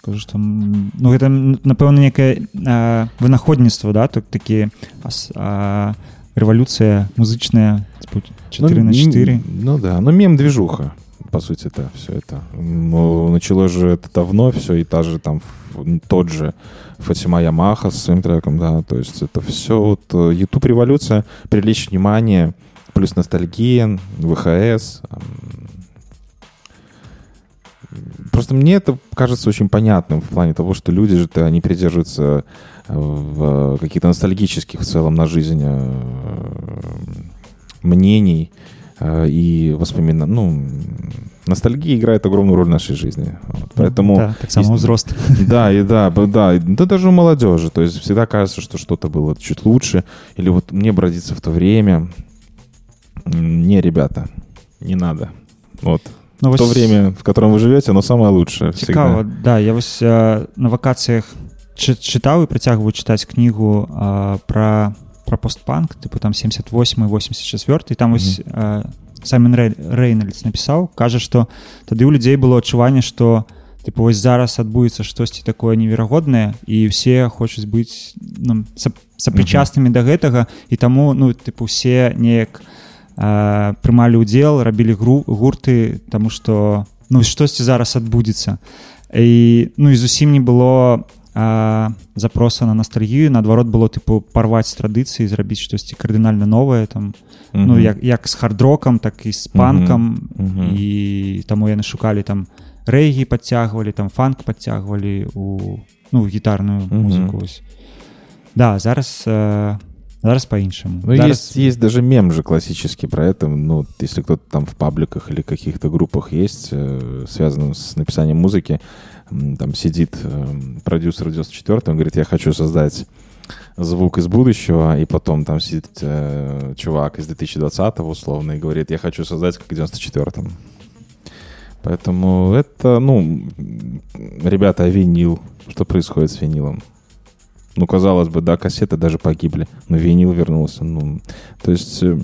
скажу что м, ну гэта м, напэўна некае а, вынаходніцтва да тут такі ас- а, рэвалюцыя музычная типа, 4 Ну, на 4 м, Ну да, ну мем-движуха, по сути, это все это. Ну, началось же это давно все, и та же там ф- тот же Фатима Ямаха со своим треком, да, то есть это все вот э, YouTube революция, привлечь внимание, плюс ностальгия, ВХС. Просто мне это кажется очень понятным в плане того, что люди же они придерживаются э, в каких-то ностальгических в целом на жизнь э, мнений э, и воспоминаний. Ну, ностальгия играет огромную роль в нашей жизни. Вот, Поэтому... Да, так само взрослых. Да, и да, да, и- да даже у молодежи. То есть всегда кажется, что что-то было чуть лучше. Или вот мне бы родиться в то время. Не, ребята, не надо. Вот. Ну, в то вось- время, в котором вы живете, оно самое лучшее. цікава всегда. да я вось э, на вакацыях чы- чытаў і працягваю чытаць кнігу э, про про постпанк типу там 78 84 там вось э, Саймон Рэй, Рэйнальдс напісаў кажа што тады ў людзей было адчуванне што типу вось зараз адбудзецца штосьці такое неверагоднае і все хочуць быць ну, сап- сапрычаснымі да гэтага і таму ну тыпу все неяк э, прымалі ўдзел рабілі гру гурты таму што ну штосьці зараз адбудзецца і ну і зусім не было а, запроса на ностальгію наадварот было тыпу парваць традыцыі зрабіць штосьці кардынальна новае там ну Мгм. як як з хард-рокам так і з панкам Мгм. Мгм. і таму яны шукалі там рэгі подцягвалі там фанк подцягвалі у ну гітарную Мгм. музыку вось. да зараз э, зараз по-іншаму Ну, зараз... есть, есть даже мем же классический про это. Ну, если кто-то там в пабликах или каких-то группах есть, э, связанным с написанием музыки, там сидит э, продюсер в 94 он говорит, я хочу создать звук из будущего, и потом там сидит э, чувак из 2020 условно и говорит, я хочу создать как в 94-м. Поэтому это, ну, ребята, винил. Что происходит с винилом? Ну, казалось бы, да, кассеты даже погибли, но винил вернулся. Ну, то есть э,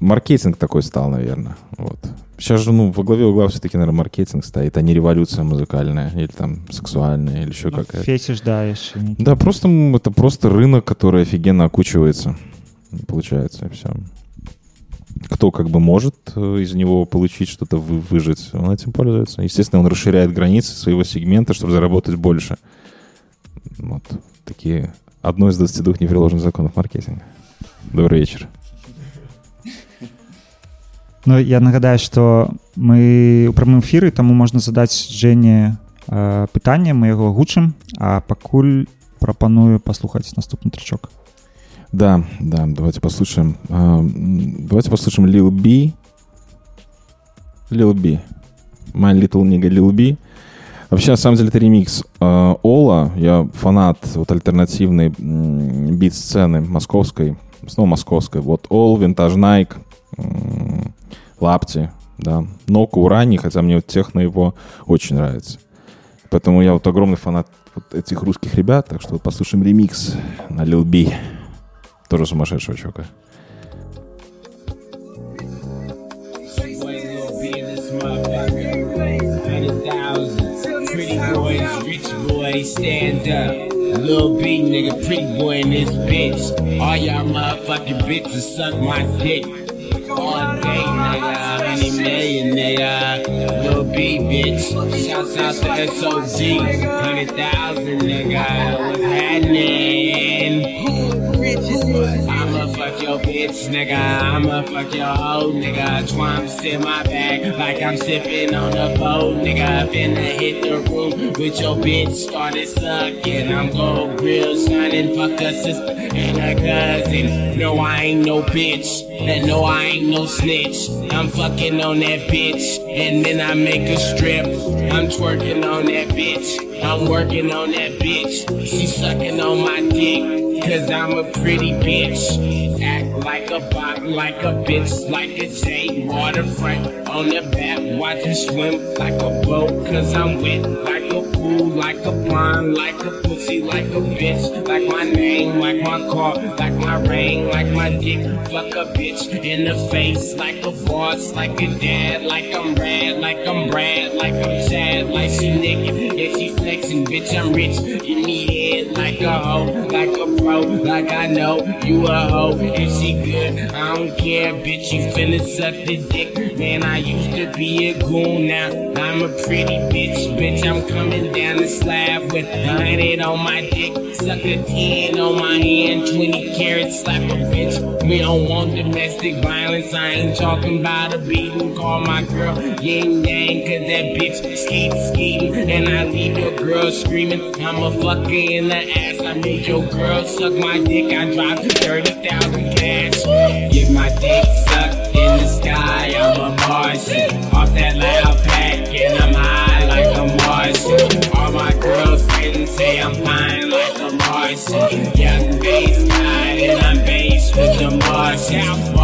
маркетинг такой стал, наверное. Вот. Сейчас же, ну, во главе угла все-таки, наверное, маркетинг стоит, а не революция музыкальная или там сексуальная или еще Ну, какая-то. фетиш да не- Да, просто это просто рынок, который офигенно окучивается. Получается, и все. Кто как бы может э, из него получить что-то, вы- выжить, он этим пользуется. Естественно, он расширяет границы своего сегмента, чтобы заработать больше. Вот такие одно из 22 непреложных законов маркетинга. Добрый вечер. Ну я нагадаю што мы у прамым эфіры таму можна задаць Жэне э, пытанне мы яго гучым а пакуль прапаную паслухаць наступны трычок Да, да, давайте послушаем. м, Давайте послушаем Lil B. Lil B. My Little Nigga Lil B. Вообще, на самом деле, это ремикс э, Ола. Я фанат вот альтернативной бит-сцены московской. Снова московской. Вот Ол, Винтаж Найк, Лапти, да. Ноку Урани, хотя мне вот техно его очень нравится. Поэтому я вот огромный фанат вот этих русских ребят. Так что вот послушаем ремикс на Lil B. Тоже сумасшедшего чувака. Rich stand up. Lil B, nigga, pretty boy in this bitch. All y'all motherfucking bitches suck my dick. All day, nigga, any millionaire. Nigga, lil B, bitch. Shouts out to SOG. 100,000, nigga. What's happening? I'ma fuck your bitch, nigga. I'ma fuck your hoe, nigga. Twine sip my bag like I'm sipping on a boat, nigga. Finna hit the room with your bitch. Started sucking. I'm gold grill shining. Fuck a sister and a cousin. No, I ain't no bitch. And no, I ain't no snitch. I'm fucking on that bitch. And then I make a strip. I'm twerking on that bitch. I'm working on that bitch. She sucking on my dick. Cause I'm a pretty bitch. Act like a bop, like a bitch, like a J. Waterfront on the back, watch her swim like a boat. Cause I'm wet like a pool, like a pond, like a pussy, like a bitch. Like my name, like my car, like my ring, like my dick. Fuck a bitch in the face, like a boss, like a dad, like I'm rad, like I'm Brad, like I'm Chad, like she naked. Yeah, she flexing, bitch, I'm rich. In the head, like a hoe, like a pro, like I know you a hoe. If she good, I don't care, bitch. You finna suck the dick. Man, I used to be a goon, now I'm a pretty bitch. Bitch, I'm coming down the slab with a hundred on my dick. Suck a 10 on my hand, 20 carats, slap a bitch. We don't want domestic violence, I ain't talking about a beating. Call my girl yin yang, cause that bitch skeet skeeting. And I leave your girl screaming, I'm a fucker in the ass. I made your girl suck my dick, I dropped 30,000 cash. Get my dick sucked in the sky, I'm a Martian. Off that loud pack, and I'm high like a Martian. All my girls friends say I'm fine like a Martian. Young bass guy, and I'm bass with the Martians.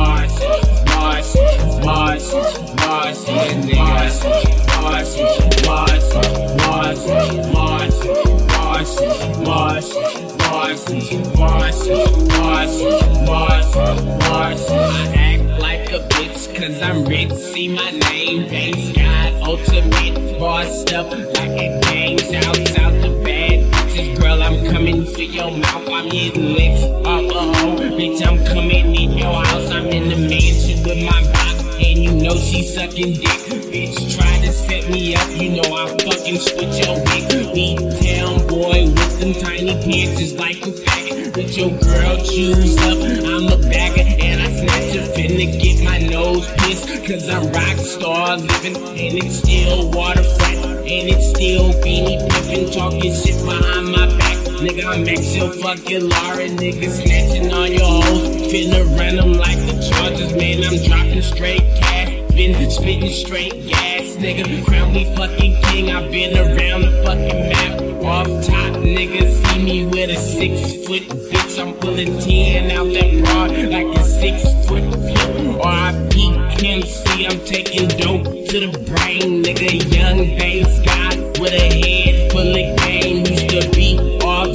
Cause I'm rich. See my name, base guy, ultimate bossed up like a gang. Shouts out to bad bitches, girl. I'm coming for your mouth. I'm hitting licks off a hoe, bitch. I'm coming in your house. I'm in the mansion with my box, and you know she sucking dick. Bitch, try to set me up. You know I fucking switch your wig. Beat town boy with them tiny pants is like a faggot. Let your girl choose up. I'm a bagger and I snatch her finna get my nose pissed. Cause I'm rock star living and it's still waterfront. And it's still beanie pimpin' talking shit behind my back. Nigga, I'm Maxwell fucking Laura, nigga snatching on your hoes. Finna run them like the Chargers, man. I'm dropping straight cash. Been spitting straight gas, nigga. Crown me fucking king. I've been around the fucking map. Off top, nigga. See me with a six foot bitch. I'm pulling 10 out that broad like a six foot flip. Or I peep MC. I'm taking dope to the brain, nigga. Young bass guy with a head full of game. Used to be off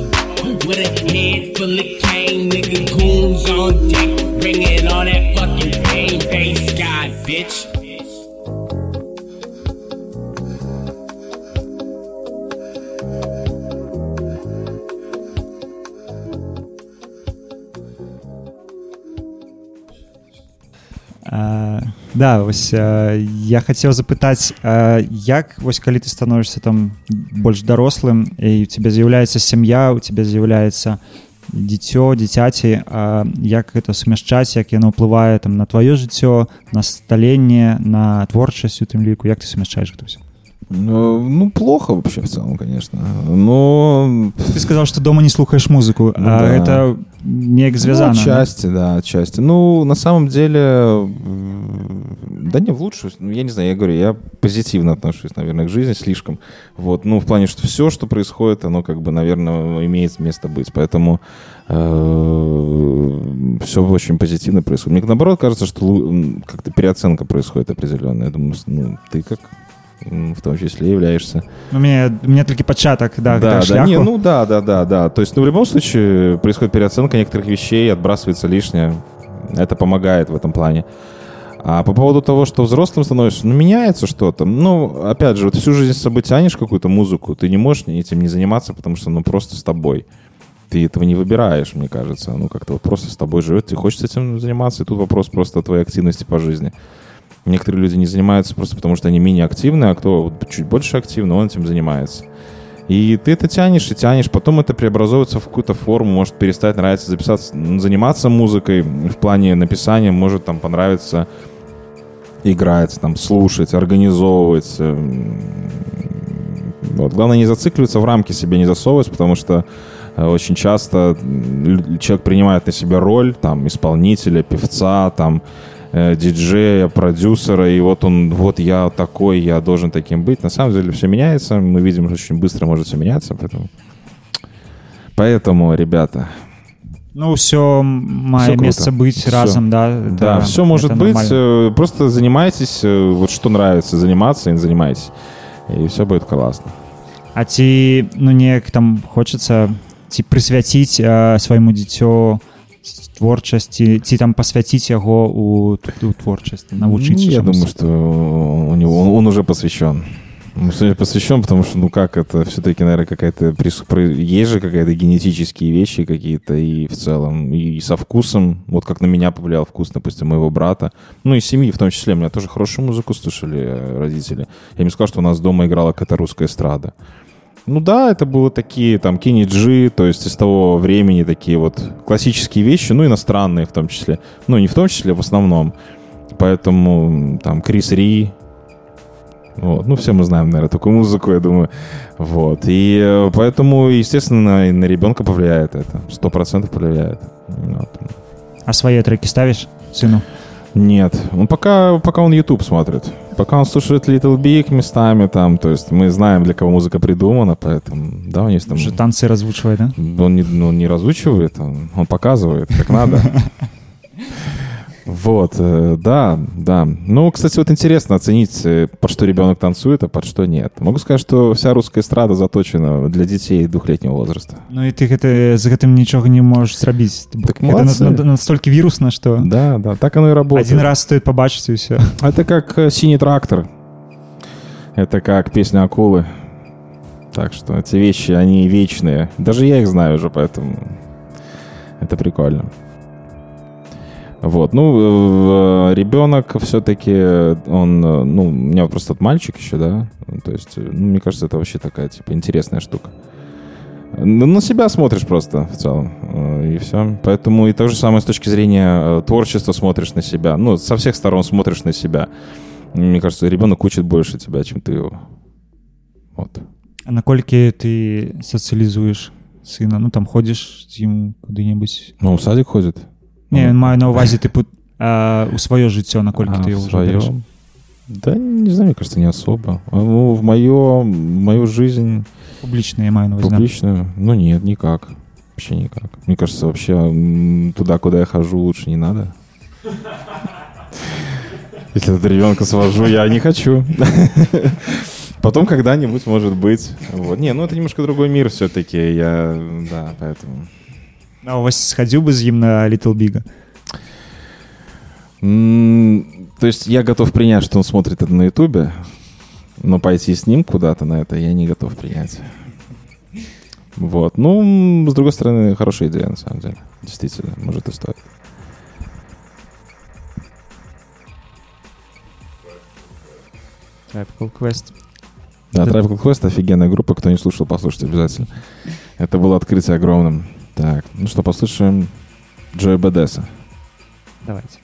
with a head full of cane, nigga. Goons on deck, bringing all that да вось а, я хацеў запытаць а, як вось калі ты становішся там больш дарослым і у тебя з'яўляецца сям'я у тебя з'яўляецца дзіцё дзіцяці а, як гэта сумяшчаць як яно ўплывае там на тваё жыццё на сталенне на творчасць у тым ліку як ты сумяшчаеш гэта ўсё ну, ну, плохо вообще в целом, конечно. Но... ты сказал что дома не слухаешь музыку Ну а да. это неяк звязана Ну, отчасти, да, отчасти. Ну, на самом деле, да не в лучшую, ну, я не знаю, я говорю, я позитивно отношусь, наверное, к жизни слишком. Вот, ну, в плане, что все, что происходит, оно как бы, наверное, имеет место быть. Поэтому все очень позитивно происходит. Мне наоборот кажется, что как-то переоценка происходит определенная. Я думаю, ну, ты как в том числе являешься у меня у меня толькі пачатак да, да, да, шляху. не, ну да, да, да, да. То есть, ну, в любом случае происходит переоценка некоторых вещей, отбрасывается лишнее. Это помогает в этом плане. А по поводу того, что взрослым становишься, ну, меняется что-то. Ну, опять же, вот всю жизнь с собой тянешь какую-то музыку, ты не можешь этим не заниматься, потому что, ну, просто с тобой. Ты этого не выбираешь, мне кажется. Ну, как-то вот просто с тобой живет, тебе хочется этим заниматься, и тут вопрос просто о твоей активности по жизни. Некоторые люди не занимаются просто потому, что они менее активны, а кто чуть больше активный, он этим занимается. И ты это тянешь и тянешь, потом это преобразуется в какую-то форму, может перестать нравиться записаться, заниматься музыкой в плане написания, может там понравиться играть, там слушать, организовывать. м, Вот. Главное не зацикливаться в рамки себе, не засовывать, потому что э, очень часто человек принимает на себя роль там исполнителя, певца, там э, диджея, продюсера, и вот он, вот я такой, я должен таким быть. На самом деле все меняется, мы видим, что очень быстро может все меняться, поэтому... Поэтому, ребята, ну все мае Всё круто. месца быць Всё. разам да да, это- все может это быть. нормально. э, Просто занимайтесь, э, вот что нравится, заниматься и занимайтесь. И все будет классно. А ці ну неяк там хочацца ці прысвяціць э, свайму дзіцё творчасці ці там пасвяціць яго у, у творчасці навучыць Ну, я чамусь? думаю, что у него он, он уже посвящен. Ну, сегодня посвящен, потому что, ну как, это все-таки, наверное, какая-то... прис- про- Есть же какая-то генетические вещи какие-то и в целом, и со вкусом. Вот как на меня повлиял вкус, допустим, моего брата. Ну и семьи в том числе. У меня тоже хорошую музыку слушали э, родители. Я не сказал, что у нас дома играла какая-то русская эстрада. Ну да, это было такие там Кенни Джи, то есть из того времени такие вот классические вещи, ну иностранные в том числе. Ну не в том числе, в основном. Поэтому там Крис Ри, вот. Ну, все мы знаем, наверное, такую музыку, я думаю. Вот. И э, поэтому, естественно, и на ребенка повлияет это. Сто процентов повлияет. Вот. А свои треки ставишь сыну? Нет. Он пока, пока он YouTube смотрит. Пока он слушает Little Big местами там. То есть мы знаем, для кого музыка придумана, поэтому... Да, у него там... Уже танцы разучивает, да? Он не, ну, не разучивает, он, он показывает, как надо. Вот, э, да, да. Ну, кстати, вот интересно оценить, э, под что ребенок танцует, а под что нет. Могу сказать, что вся русская эстрада заточена для детей двухлетнего возраста. Ну і ти гэта, з гэтым нічога не можаш зрабіць так молодцы. настолькі вірусна што Да, да, так оно и работает. один раз стоит побачыць і все Это как э, «Синий трактор». Это как песня «Акулы». Так что эти вещи, они вечные. Даже я их знаю уже, поэтому это прикольно. Вот, ну, э, ребенок все-таки, он, э, ну, у меня просто тот мальчик еще, да, то есть, э, ну, мне кажется, это вообще такая, типа, интересная штука. Ну, на себя смотришь просто в целом, э, и все. Поэтому и то же самое с точки зрения э, творчества смотришь на себя. Ну, со всех сторон смотришь на себя. Мне кажется, ребенок учит больше тебя, чем ты его. Вот. А наколькі ты сацыялізуеш сына ну там ходзіш з ім куды-небудзь Ну, в садик ходит. не я маю на увазе тыпу а, у сваё жыццё наколькі А, ты в ўжо бярэш? своём? Да, не знаю, мне кажется, не особо. А, Ну, в мою, мою жизнь... Публичную я маю на увазе, да. Публичную? Ну, нет, никак. Вообще никак. Мне кажется, вообще туда, куда я хожу, лучше не надо. Если этот ребенка свожу, я не хочу. Потом когда-нибудь, может быть. Вот. Не, ну это немножко другой мир все-таки. Я, да, поэтому... А у вас схадзіў бы з ім на Little Big М, То есть я готов принять, что он смотрит это на Ютубе, но пойти с ним куда-то на это я не готов принять. Вот. Ну, м, с другой стороны, хорошая идея, на самом деле. Действительно, может и стоит. Tropical Quest Да, Да. Tribal Quest офигенная группа. Кто не слушал, послушайте обязательно. Это было открытие огромным. Так, ну что, послушаем Джоя Бедеса. давайте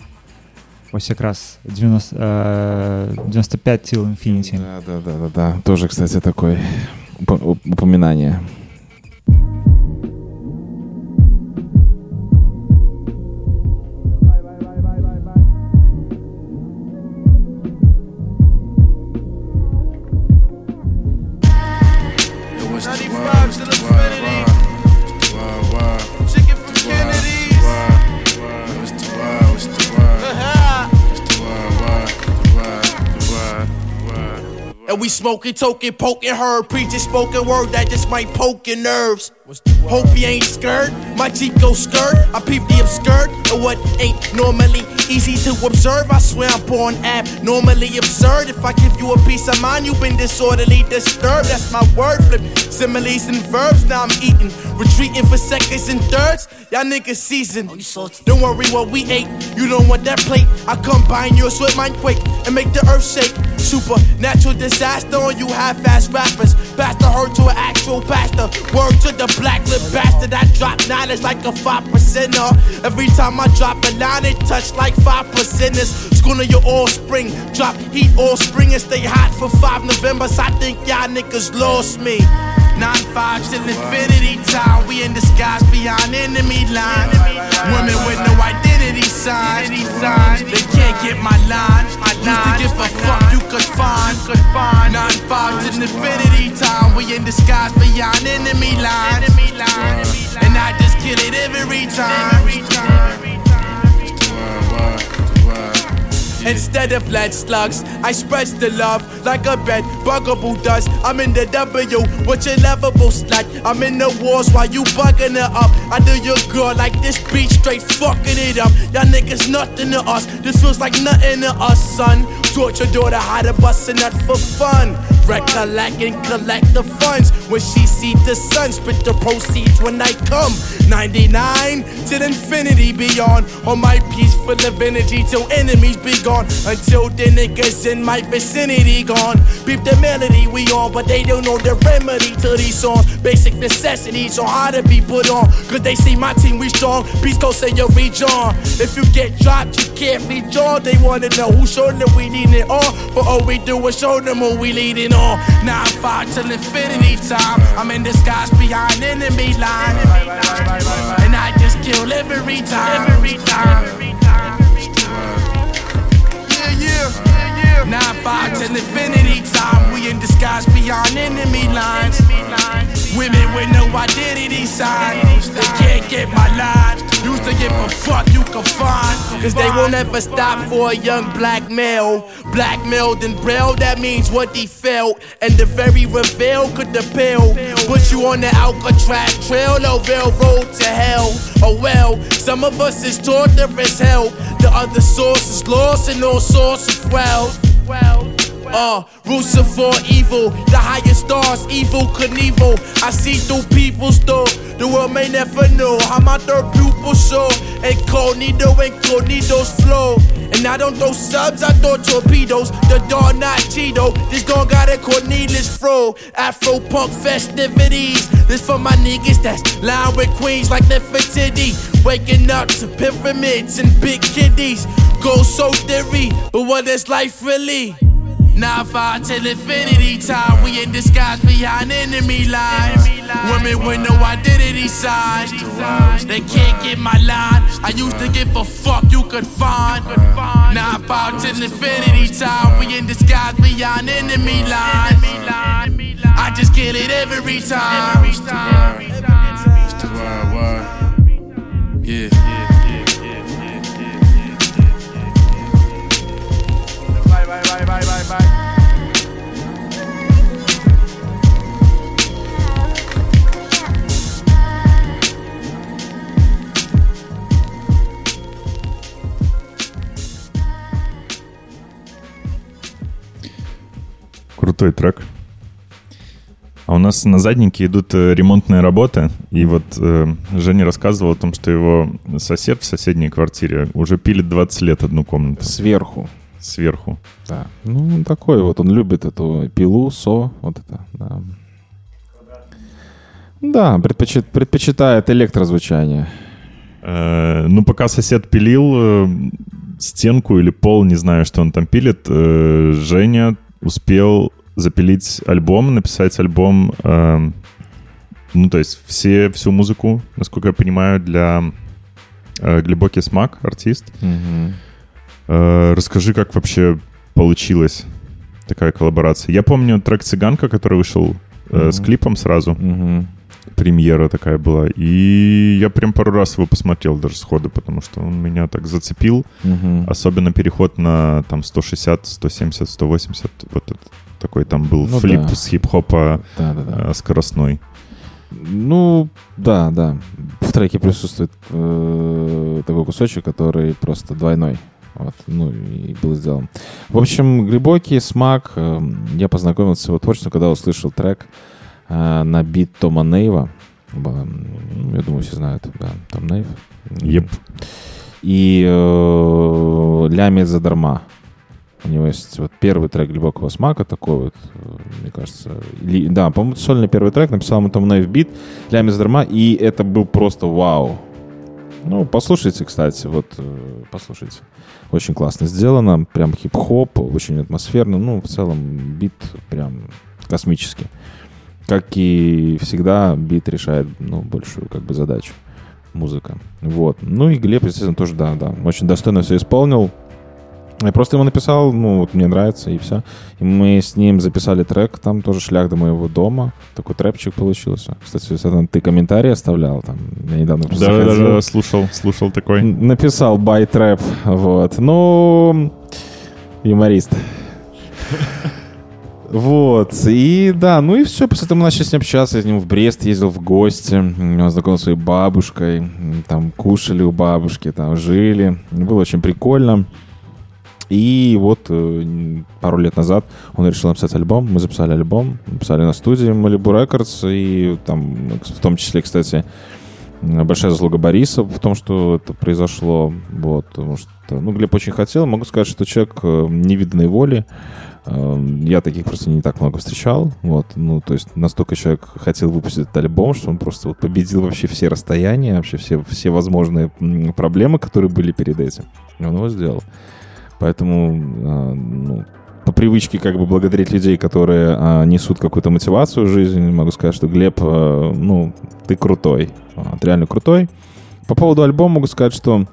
ось якраз 90 э, 95 Till Infinity Да, да, да, да, да. Тоже, кстати, уп- упоминание. We smoking, token, poking her. Preaching spoken word that just might poke your nerves. Hope you ain't scared. My Jeep go skirt. I peep the obscured. And what ain't normally easy to observe. I swear I'm born abnormally absurd. If I give you a piece of mind, you've been disorderly disturbed. That's my word flip. Similes and verbs. Now I'm eating. Retreating for seconds and thirds. Y'all niggas seasoned. Oh, don't worry what we ate. You don't want that plate. I combine yours with mine quake and make the earth shake. Supernatural disaster on you half-ass rappers. Pastor her to an actual pastor. Word to the black lip bastard. I drop knowledge like a five percenter. Every time I drop a line, it touch like five percenters. School of your offspring. Drop heat all spring and stay hot for five Novembers. I think y'all niggas lost me. Nine five till infinity time. We in disguise beyond enemy line. Women with no identity signs. They can't get my line. Used to give a fuck you could find. Nine five till infinity time. We in disguise beyond enemy line. And I just kill it every time. Instead of lead slugs, I spread the love like a bed bugaboo does. I'm in the W, what your lovable slut. I'm in the wars while you bugging it up. I do your girl like this beat, straight fucking it up. Y'all niggas nothing to us. This feels like nothing to us, son. Your daughter how to bust a nut for fun. Recollect and collect the funds. When she see the sun split the proceeds when I come. 99 till infinity beyond on. My peaceful energy till enemies be gone. Until the niggas in my vicinity gone. Beep the melody we on but they don't know the remedy to these songs. Basic necessities on how to be put on. Cause they see my team we strong. Beast Coast say you reach on if you get dropped you can't on they wanna know who showing them we need it all. But all we do is show them who we leading on I fight till infinity time. I'm in disguise behind enemy line and I just kill every time. Every time Nine five till infinity time. We in disguise beyond enemy lines. Women with no identity signs. They can't get my line. Used to give a fuck you can find. Cause they won't ever stop for a young black male. Blackmailed and braille, that means what he felt. And the very reveal could appeal. Put you on the Alcatraz trail, or railroad to hell. Oh well, some of us is torture as hell. The other source is lost in all sorts of world. Uh, roots of for evil, the highest stars, evil Knievel. I see through people's door. The world may never know how my third pupil show. Incognito, incognito's flow. And I don't throw subs, I throw torpedoes. The dog not Cheeto. This dog got a Cornelius fro. Afro punk festivities. This for my niggas that's lying with queens like Nefertiti. Waking up to pyramids and big kiddies. Go so theory, but what is life really? Now five till infinity time. We in disguise behind enemy lines. Women with no identity signs. They can't get my line. I used to give a fuck you could find. Now five till infinity time. We in disguise behind enemy lines. I just get it every time. Yeah. Крутой трек. А у нас на заднике идут э, ремонтные работы. И вот э, Женя рассказывал о том, что его сосед в соседней квартире уже пилит 20 лет одну комнату. Сверху. Сверху. Да. Ну, он такой вот, он любит эту пилу, со, вот это, да. Да, предпочит- предпочитает электрозвучание. Э, ну, пока сосед пилил э, стенку или пол, не знаю, что он там пилит, э, Женя успел запилить альбом, написать альбом, э, ну, то есть все, всю музыку, насколько я понимаю, для э, Глубокий Смак, артист. Мгм. Э, расскажи, как вообще получилась такая коллаборация. Я помню трек «Цыганка», который вышел э, с Мгм. клипом сразу. Мгм. Премьера такая была. И я прям пару раз его посмотрел даже сходу, потому что он меня так зацепил. Мгм. Особенно переход на там 160, 170, 180. Вот этот такой там был Ну флип да. с хип-хопа Да-да-да. э, скоростной. Ну, да, да. В треке присутствует э, такой кусочек, который просто двойной. Вот, ну, и был сделан. В общем, глубокий смак. э, я познакомился с его творчеством, когда услышал трек э, на бит Тома Нейва. Я думаю, все знают, да, Том Нейв. Еп. И э, «Лямит задарма». У него есть вот первый трек глубокого смака, такой вот, э, мне кажется. Ли- да, по-моему, сольный первый трек, написал ему там Нейв бит, Лямит задарма, и это был просто вау. Ну, послушайте, кстати, вот, э, послушайте. Очень классно сделано, прям хип-хоп, очень атмосферно, ну, в целом бит прям космический. Как и всегда, бит решает, ну, большую, как бы, задачу. Музыка. Вот. Ну и Глеб, естественно, тоже, да, да, очень достойно все исполнил. Я просто ему написал, ну, вот мне нравится, и все. И мы с ним записали трек, там тоже шлях до моего дома. Такой трэпчик получился. Кстати, Светлана, ты комментарий оставлял там. Я недавно просто Да, да, да, слушал, слушал такой. Написал бай трэп, вот. Ну, юморист. Вот, и да, ну и все, после этого мы начали с ним общаться, я с ним в Брест ездил в гости, он знакомился с своей бабушкой, там кушали у бабушки, там жили, было очень прикольно. И вот э, пару лет назад он решил написать альбом. Мы записали альбом, написали на студии Malibu Records. И там, в том числе, кстати, большая заслуга Бориса в том, что это произошло. Вот, потому что, ну, Глеб очень хотел. Могу сказать, что человек э, невиданной воли. Э, Я таких просто не так много встречал. Вот, ну, то есть настолько человек хотел выпустить этот альбом, что он просто вот победил вообще все расстояния, вообще все, все возможные проблемы, которые были перед этим. Он его сделал. Поэтому, а, ну, по привычке как бы благодарить людей, которые а, несут какую-то мотивацию в жизни, могу сказать, что Глеб, а, ну, ты крутой. Ты реально крутой. По поводу альбома могу сказать, что э,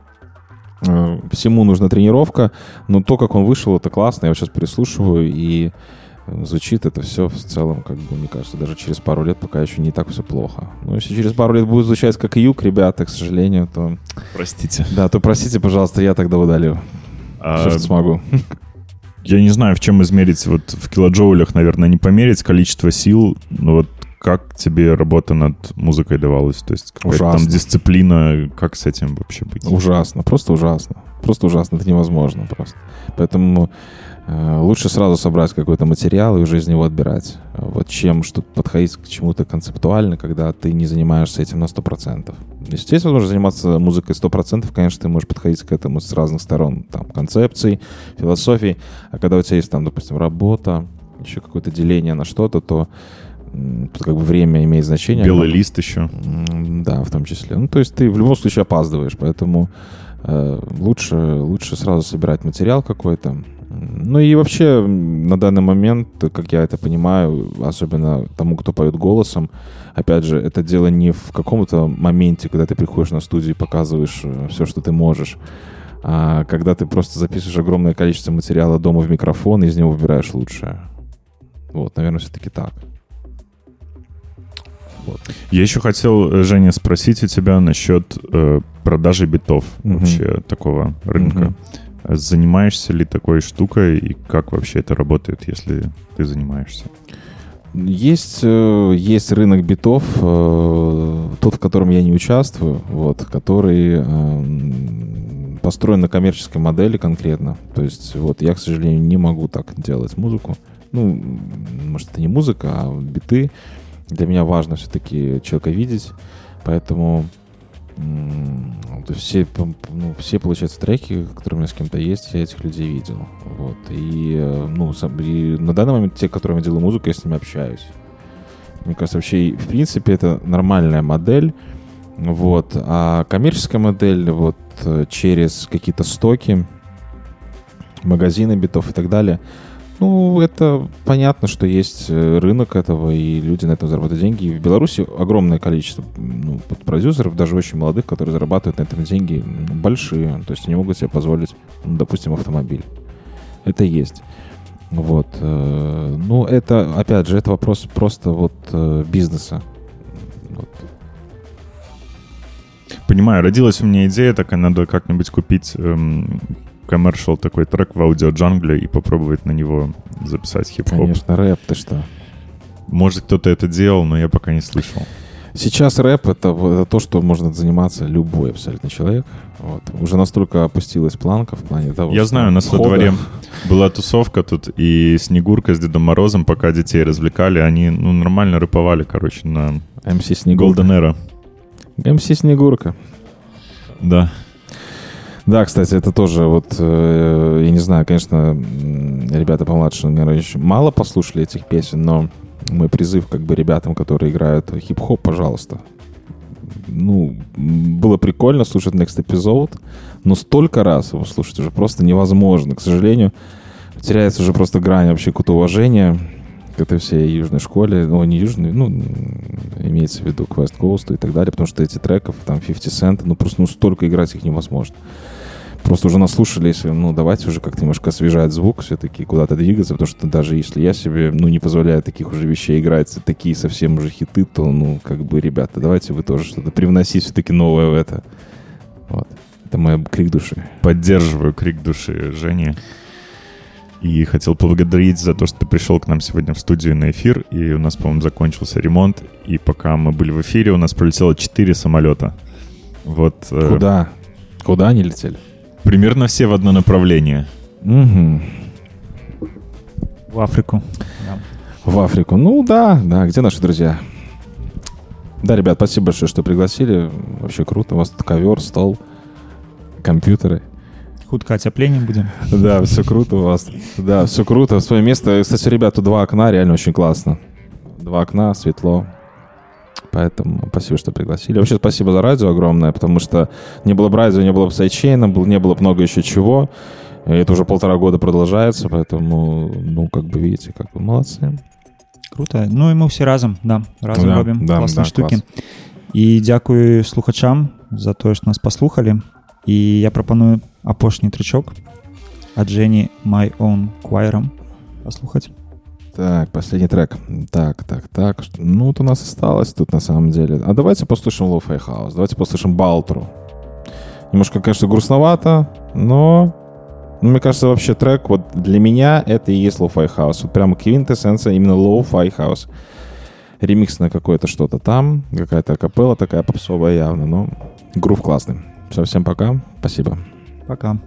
всему нужна тренировка, но то, как он вышел, это классно. Я вот сейчас переслушиваю, и э, звучит это все в целом, как бы, мне кажется, даже через пару лет пока еще не так все плохо. Но если через пару лет будет звучать как юг, ребята, к сожалению, то... Простите. Да, то простите, пожалуйста, я тогда удалю. А, Все, что смогу. Я не знаю, в чем измерить, вот в килоджоулях, наверное, не померить количество сил, но вот как тебе работа над музыкой давалась? То есть какая-то там дисциплина, как с этим вообще быть? Ужасно, просто ужасно. Просто ужасно, это невозможно просто. Поэтому э, лучше сразу собрать какой-то материал и уже из него отбирать. Вот чем что подходить к чему-то концептуально, когда ты не занимаешься этим на 100%. Если есть возможность заниматься музыкой 100%, конечно, ты можешь подходить к этому с разных сторон. Там, концепций, философий. А когда у тебя есть, там, допустим, работа, еще какое-то деление на что-то, то м, как бы время имеет значение. Белый лист еще. Да, в том числе. Ну, то есть ты в любом случае опаздываешь, поэтому э, лучше, лучше сразу собирать материал какой-то. Ну и вообще на данный момент, как я это понимаю, особенно тому, кто поет голосом, опять же, это дело не в каком-то моменте, когда ты приходишь на студию и показываешь все, что ты можешь, а когда ты просто записываешь огромное количество материала дома в микрофон и из него выбираешь лучшее. Вот, наверное, все-таки так. Я еще хотел, э, Женя, спросить у тебя насчет э, продажи битов Мгм. вообще такого рынка. А Занимаешься ли такой штукой и как вообще это работает, если ты занимаешься? Есть, э, есть рынок битов, э, тот, в котором я не участвую, вот, который эм, построен на коммерческой модели конкретно. То есть, вот, я, к сожалению, не могу так делать музыку. Ну, может, это не музыка, а биты. Для меня важно все-таки человека видеть, поэтому то все, ну, все, получается, треки, которые у меня с кем-то есть, я этих людей видел. Вот. И, э, ну, сам- и на данный момент те, которым я делаю музыку, я с ними общаюсь. Мне кажется, вообще, в принципе, это нормальная модель. Вот. А коммерческая модель вот э, через какие-то стоки, магазины битов и так далее, ну, это понятно, что есть э, рынок этого, и люди на этом зарабатывают деньги. И в Беларуси огромное количество ну, продюсеров, даже очень молодых, которые зарабатывают на этом деньги ну, большие. То есть они могут себе позволить, ну, допустим, автомобиль. Это есть. Вот. э, Ну, это, опять же, это вопрос просто вот э, бизнеса. Понимаю, родилась у меня идея такая, надо как-нибудь купить эм, коммершал такой трек в аудио джангле и попробовать на него записать хип-хоп. Конечно, рэп, ты что? Может, кто-то это делал, но я пока не слышал. Сейчас рэп это, это то, что может заниматься любой абсолютно человек. Вот. Уже настолько опустилась планка в плане того, Я знаю, у нас во хода- дворе была тусовка тут, и Снегурка с Дедом Морозом, пока детей развлекали, они ну, нормально рэповали, короче, на MC Снегурка. Golden Era. МС Снегурка. Да. Да, кстати, это тоже вот, э, я не знаю, конечно, ребята помладше, наверное, еще мало послушали этих песен, но мой призыв как бы ребятам, которые играют хип-хоп, пожалуйста. Ну, было прикольно слушать Next Episode, но столько раз его слушать уже просто невозможно. К сожалению, теряется уже просто грань вообще какого-то уважения к этой всей южной школе, ну, не южной, ну, имеется в виду к West Coast и так далее, потому что эти треков, там, 50 Cent, ну, просто, ну, столько играть их невозможно. Просто уже наслушались, ну, давайте уже как-то немножко освежать звук, все-таки куда-то двигаться, потому что даже если я себе, ну, не позволяю таких уже вещей играть, такие совсем уже хиты, то, ну, как бы, ребята, давайте вы тоже что-то привносить все-таки новое в это. Вот. Это мой крик души. Поддерживаю крик души Жени. И хотел поблагодарить за то, что ты пришел к нам сегодня в студию на эфир. И у нас, по-моему, закончился ремонт. И пока мы были в эфире, у нас пролетело 4 самолета. Вот. э, Куда? Куда они летели? Примерно все в одно направление. Мгм. В Африку. Да. В Африку. Ну да, да, где наши друзья? Да, ребят, спасибо большое, что пригласили. Вообще круто. У вас тут ковер, стол, компьютеры. Хутка ацяпленне будзе. Да, все круто у вас. Да, все круто. Свое место. Кстати, ребят, тут два окна, реально очень классно. Два окна, светло. Поэтому спасибо, что пригласили. Вообще спасибо за радио огромное, потому что не было бы радио, не было бы сайдчейна, был- не было бы много еще чего. И это уже полтора года продолжается, поэтому, ну, как бы видите, как вы молодцы. Круто. Ну і ми всі разом, да, разом Да, робимо да, класні да, штуки. клас. І дякую слухачам за те, що нас послухали. І я пропоную апошній трючок від Жені My Own Choir послухати. Так, последний трек. Так, так, так. Ну, вот у нас осталось тут на самом деле. А давайте послушаем Lo-Fi House. Давайте послушаем Балтру. Немножко, конечно, грустновато, но ну, мне кажется, вообще трек вот для меня это и есть Lo-Fi House. Вот прямо квинтэссенция именно Lo-Fi House. Ремикс на какое-то что-то там, какая-то капелла такая попсовая явно, но грув классный. Все, всем пока. Спасибо. Пока.